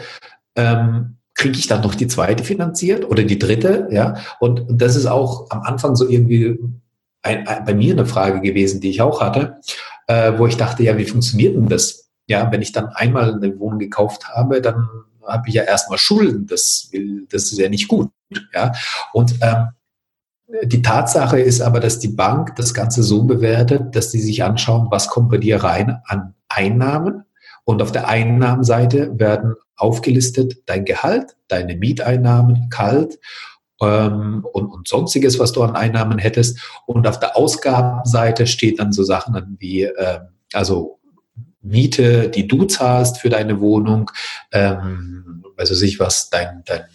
ähm, kriege ich dann noch die zweite finanziert oder die dritte, ja? Und, das ist auch am Anfang so irgendwie ein, ein, bei mir eine Frage gewesen, die ich auch hatte, äh, wo ich dachte, ja, wie funktioniert denn das? Ja, wenn ich dann einmal eine Wohnung gekauft habe, dann habe ich ja erstmal Schulden. Das, das ist ja nicht gut. Ja, und ähm, die Tatsache ist aber, dass die Bank das Ganze so bewertet, dass die sich anschauen, was kommt bei dir rein an Einnahmen. Und auf der Einnahmenseite werden aufgelistet dein Gehalt, deine Mieteinnahmen, Kalt ähm, und, und sonstiges, was du an Einnahmen hättest. Und auf der Ausgabenseite steht dann so Sachen wie, äh, also Miete, die du zahlst für deine Wohnung, ähm, also sich was dein, dein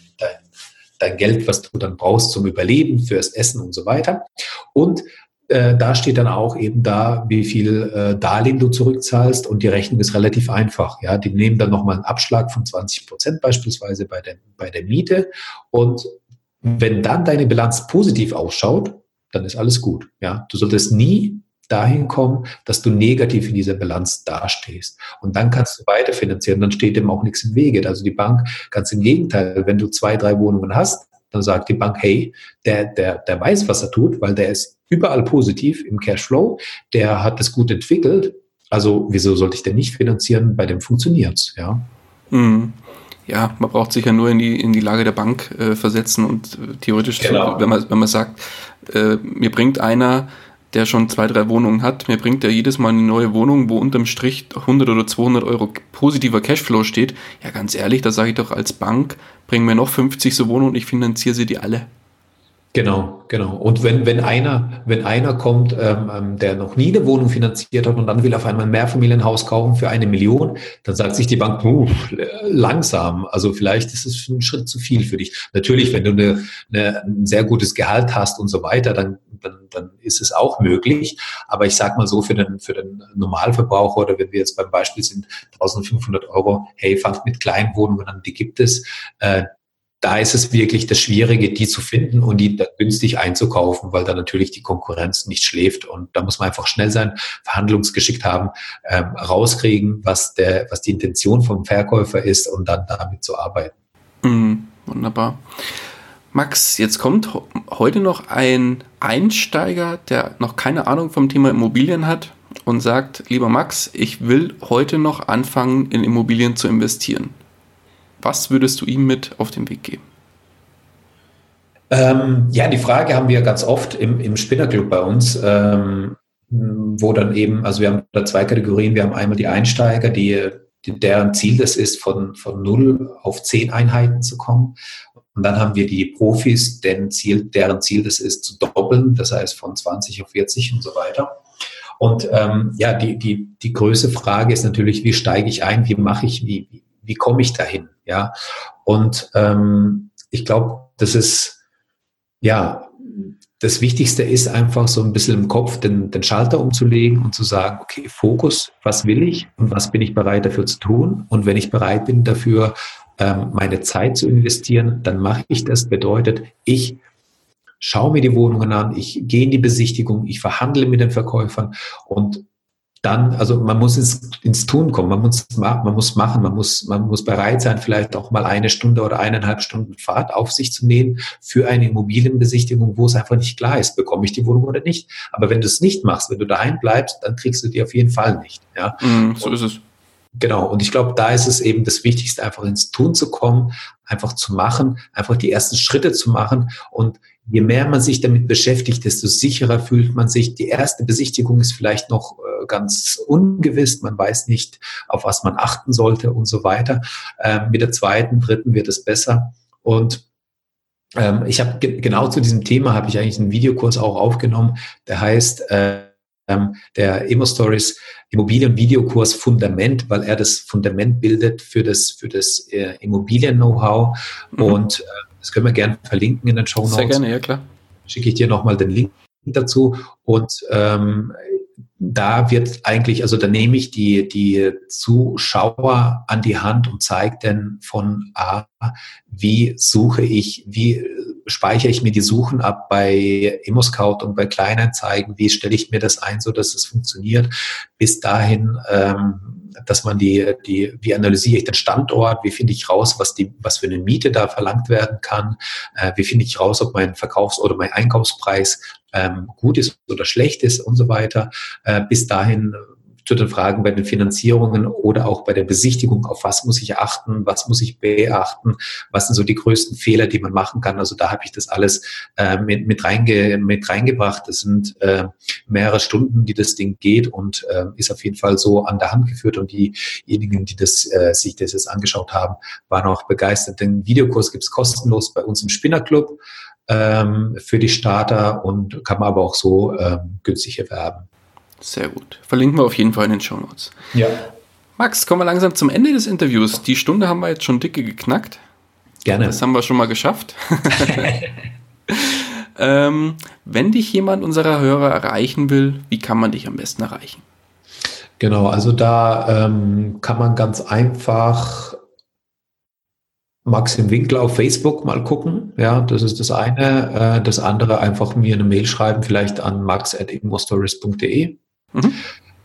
dein Geld, was du dann brauchst zum Überleben, fürs Essen und so weiter. Und äh, da steht dann auch eben da, wie viel äh, Darlehen du zurückzahlst und die Rechnung ist relativ einfach. Ja, die nehmen dann nochmal einen Abschlag von 20 Prozent beispielsweise bei der, bei der Miete und wenn dann deine Bilanz positiv ausschaut, dann ist alles gut. Ja, du solltest nie dahin kommen, dass du negativ in dieser Bilanz dastehst. Und dann kannst du weiter finanzieren, dann steht dem auch nichts im Wege. Also die Bank, ganz im Gegenteil, wenn du zwei, drei Wohnungen hast, dann sagt die Bank, hey, der, der, der weiß, was er tut, weil der ist überall positiv im Cashflow, der hat das gut entwickelt. Also wieso sollte ich denn nicht finanzieren? Bei dem funktioniert's, ja. Mhm ja, man braucht sich ja nur in die, in die Lage der Bank äh, versetzen und äh, theoretisch, genau. wenn, man, wenn man sagt, äh, mir bringt einer der schon zwei, drei Wohnungen hat, mir bringt er jedes Mal eine neue Wohnung, wo unterm Strich 100 oder 200 Euro positiver Cashflow steht. Ja, ganz ehrlich, da sage ich doch als Bank, bring mir noch 50 so Wohnungen und ich finanziere sie die alle. Genau, genau. Und wenn, wenn einer, wenn einer kommt, ähm, ähm, der noch nie eine Wohnung finanziert hat und dann will auf einmal ein Mehrfamilienhaus kaufen für eine Million, dann sagt sich die Bank, uh, langsam. Also vielleicht ist es ein Schritt zu viel für dich. Natürlich, wenn du eine, eine, ein sehr gutes Gehalt hast und so weiter, dann, dann, dann ist es auch möglich. Aber ich sag mal so, für den, für den Normalverbraucher oder wenn wir jetzt beim Beispiel sind, 1500 Euro, hey, fangt mit kleinen Wohnungen an, die gibt es. Äh, da ist es wirklich das Schwierige, die zu finden und die günstig einzukaufen, weil da natürlich die Konkurrenz nicht schläft. Und da muss man einfach schnell sein, Verhandlungsgeschick haben, ähm, rauskriegen, was, der, was die Intention vom Verkäufer ist und dann damit zu arbeiten. Mhm, wunderbar. Max, jetzt kommt heute noch ein Einsteiger, der noch keine Ahnung vom Thema Immobilien hat und sagt, lieber Max, ich will heute noch anfangen, in Immobilien zu investieren. Was würdest du ihm mit auf den Weg geben? Ähm, ja, die Frage haben wir ganz oft im, im Spinnerclub bei uns, ähm, wo dann eben, also wir haben da zwei Kategorien. Wir haben einmal die Einsteiger, die, die deren Ziel das ist, von, von 0 auf 10 Einheiten zu kommen. Und dann haben wir die Profis, deren Ziel, deren Ziel das ist, zu doppeln, das heißt von 20 auf 40 und so weiter. Und ähm, ja, die, die, die größte Frage ist natürlich, wie steige ich ein, wie mache ich, wie, wie komme ich dahin? Ja, und ähm, ich glaube, das ist ja das Wichtigste ist einfach so ein bisschen im Kopf den, den Schalter umzulegen und zu sagen, okay, Fokus, was will ich und was bin ich bereit dafür zu tun? Und wenn ich bereit bin dafür, ähm, meine Zeit zu investieren, dann mache ich das. Bedeutet, ich schaue mir die Wohnungen an, ich gehe in die Besichtigung, ich verhandle mit den Verkäufern und dann, also man muss ins, ins Tun kommen, man muss, man muss machen, man muss, man muss bereit sein, vielleicht auch mal eine Stunde oder eineinhalb Stunden Fahrt auf sich zu nehmen für eine Immobilienbesichtigung, wo es einfach nicht klar ist, bekomme ich die Wohnung oder nicht. Aber wenn du es nicht machst, wenn du daheim bleibst, dann kriegst du die auf jeden Fall nicht. Ja? Mm, so ist es. Genau, und ich glaube, da ist es eben das Wichtigste, einfach ins Tun zu kommen, einfach zu machen, einfach die ersten Schritte zu machen. Und je mehr man sich damit beschäftigt, desto sicherer fühlt man sich. Die erste Besichtigung ist vielleicht noch äh, ganz ungewiss, man weiß nicht, auf was man achten sollte und so weiter. Ähm, mit der zweiten, dritten wird es besser. Und ähm, ich habe ge genau zu diesem Thema habe ich eigentlich einen Videokurs auch aufgenommen, der heißt äh, ähm, der Emo Stories Immobilien-Videokurs Fundament, weil er das Fundament bildet für das, für das äh, Immobilien-Know-how. Mhm. Und äh, das können wir gerne verlinken in den Show Notes. Sehr gerne, ja klar. Schicke ich dir nochmal den Link dazu. Und ähm, da wird eigentlich, also da nehme ich die, die Zuschauer an die Hand und zeige dann von A, wie suche ich, wie speichere ich mir die Suchen ab bei ImmoScout und bei Kleinanzeigen, wie stelle ich mir das ein, so dass es funktioniert, bis dahin, ähm, dass man die, die, wie analysiere ich den Standort, wie finde ich raus, was die, was für eine Miete da verlangt werden kann, äh, wie finde ich raus, ob mein Verkaufs- oder mein Einkaufspreis ähm, gut ist oder schlecht ist und so weiter. Äh, bis dahin zu den Fragen bei den Finanzierungen oder auch bei der Besichtigung, auf was muss ich achten, was muss ich beachten, was sind so die größten Fehler, die man machen kann. Also da habe ich das alles äh, mit, mit, reinge, mit reingebracht. Das sind äh, mehrere Stunden, die das Ding geht und äh, ist auf jeden Fall so an der Hand geführt. Und diejenigen, die das, äh, sich das jetzt angeschaut haben, waren auch begeistert. Den Videokurs gibt es kostenlos bei uns im Spinnerclub ähm, für die Starter und kann man aber auch so ähm, günstig erwerben. Sehr gut. Verlinken wir auf jeden Fall in den Show Notes. Ja. Max, kommen wir langsam zum Ende des Interviews. Die Stunde haben wir jetzt schon dicke geknackt. Gerne. Das haben wir schon mal geschafft. ähm, wenn dich jemand unserer Hörer erreichen will, wie kann man dich am besten erreichen? Genau, also da ähm, kann man ganz einfach Maxim Winkler auf Facebook mal gucken. Ja, das ist das eine. Äh, das andere einfach mir eine Mail schreiben, vielleicht an max.immostories.de. Mhm.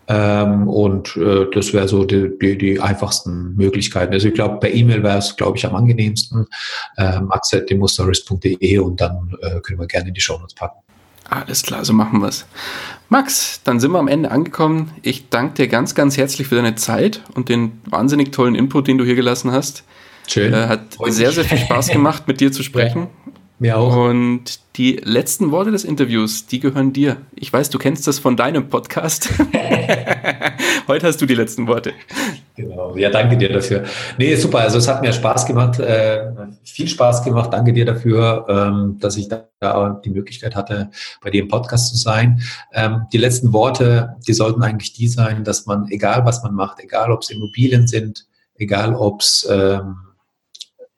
Ähm, und äh, das wäre so die, die, die, einfachsten Möglichkeiten. Also ich glaube, per E-Mail wäre es, glaube ich, am angenehmsten. Äh, max.demostories.de und dann äh, können wir gerne in die Show Notes packen. Alles klar, so machen wir es. Max, dann sind wir am Ende angekommen. Ich danke dir ganz, ganz herzlich für deine Zeit und den wahnsinnig tollen Input, den du hier gelassen hast. Schön. Äh, hat sehr, sehr viel Spaß gemacht, mit dir zu sprechen. Mir auch. Und die letzten Worte des Interviews, die gehören dir. Ich weiß, du kennst das von deinem Podcast. Heute hast du die letzten Worte. Genau. Ja, danke dir dafür. Nee, super. Also es hat mir Spaß gemacht, äh, viel Spaß gemacht. Danke dir dafür, ähm, dass ich da die Möglichkeit hatte, bei dir im Podcast zu sein. Ähm, die letzten Worte, die sollten eigentlich die sein, dass man, egal was man macht, egal ob es Immobilien sind, egal ob es ähm,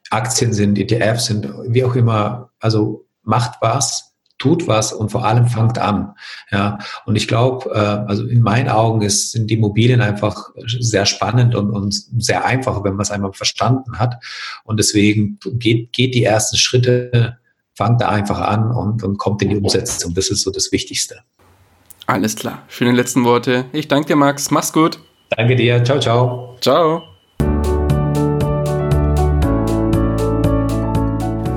Aktien sind, ETFs sind, wie auch immer, also macht was, tut was und vor allem fangt an. Ja, und ich glaube, äh, also in meinen Augen ist, sind die Immobilien einfach sehr spannend und, und sehr einfach, wenn man es einmal verstanden hat. Und deswegen geht, geht die ersten Schritte, fangt da einfach an und, und kommt in die Umsetzung. Das ist so das Wichtigste. Alles klar. Schöne letzten Worte. Ich danke dir, Max. Mach's gut. Danke dir. Ciao, ciao. Ciao.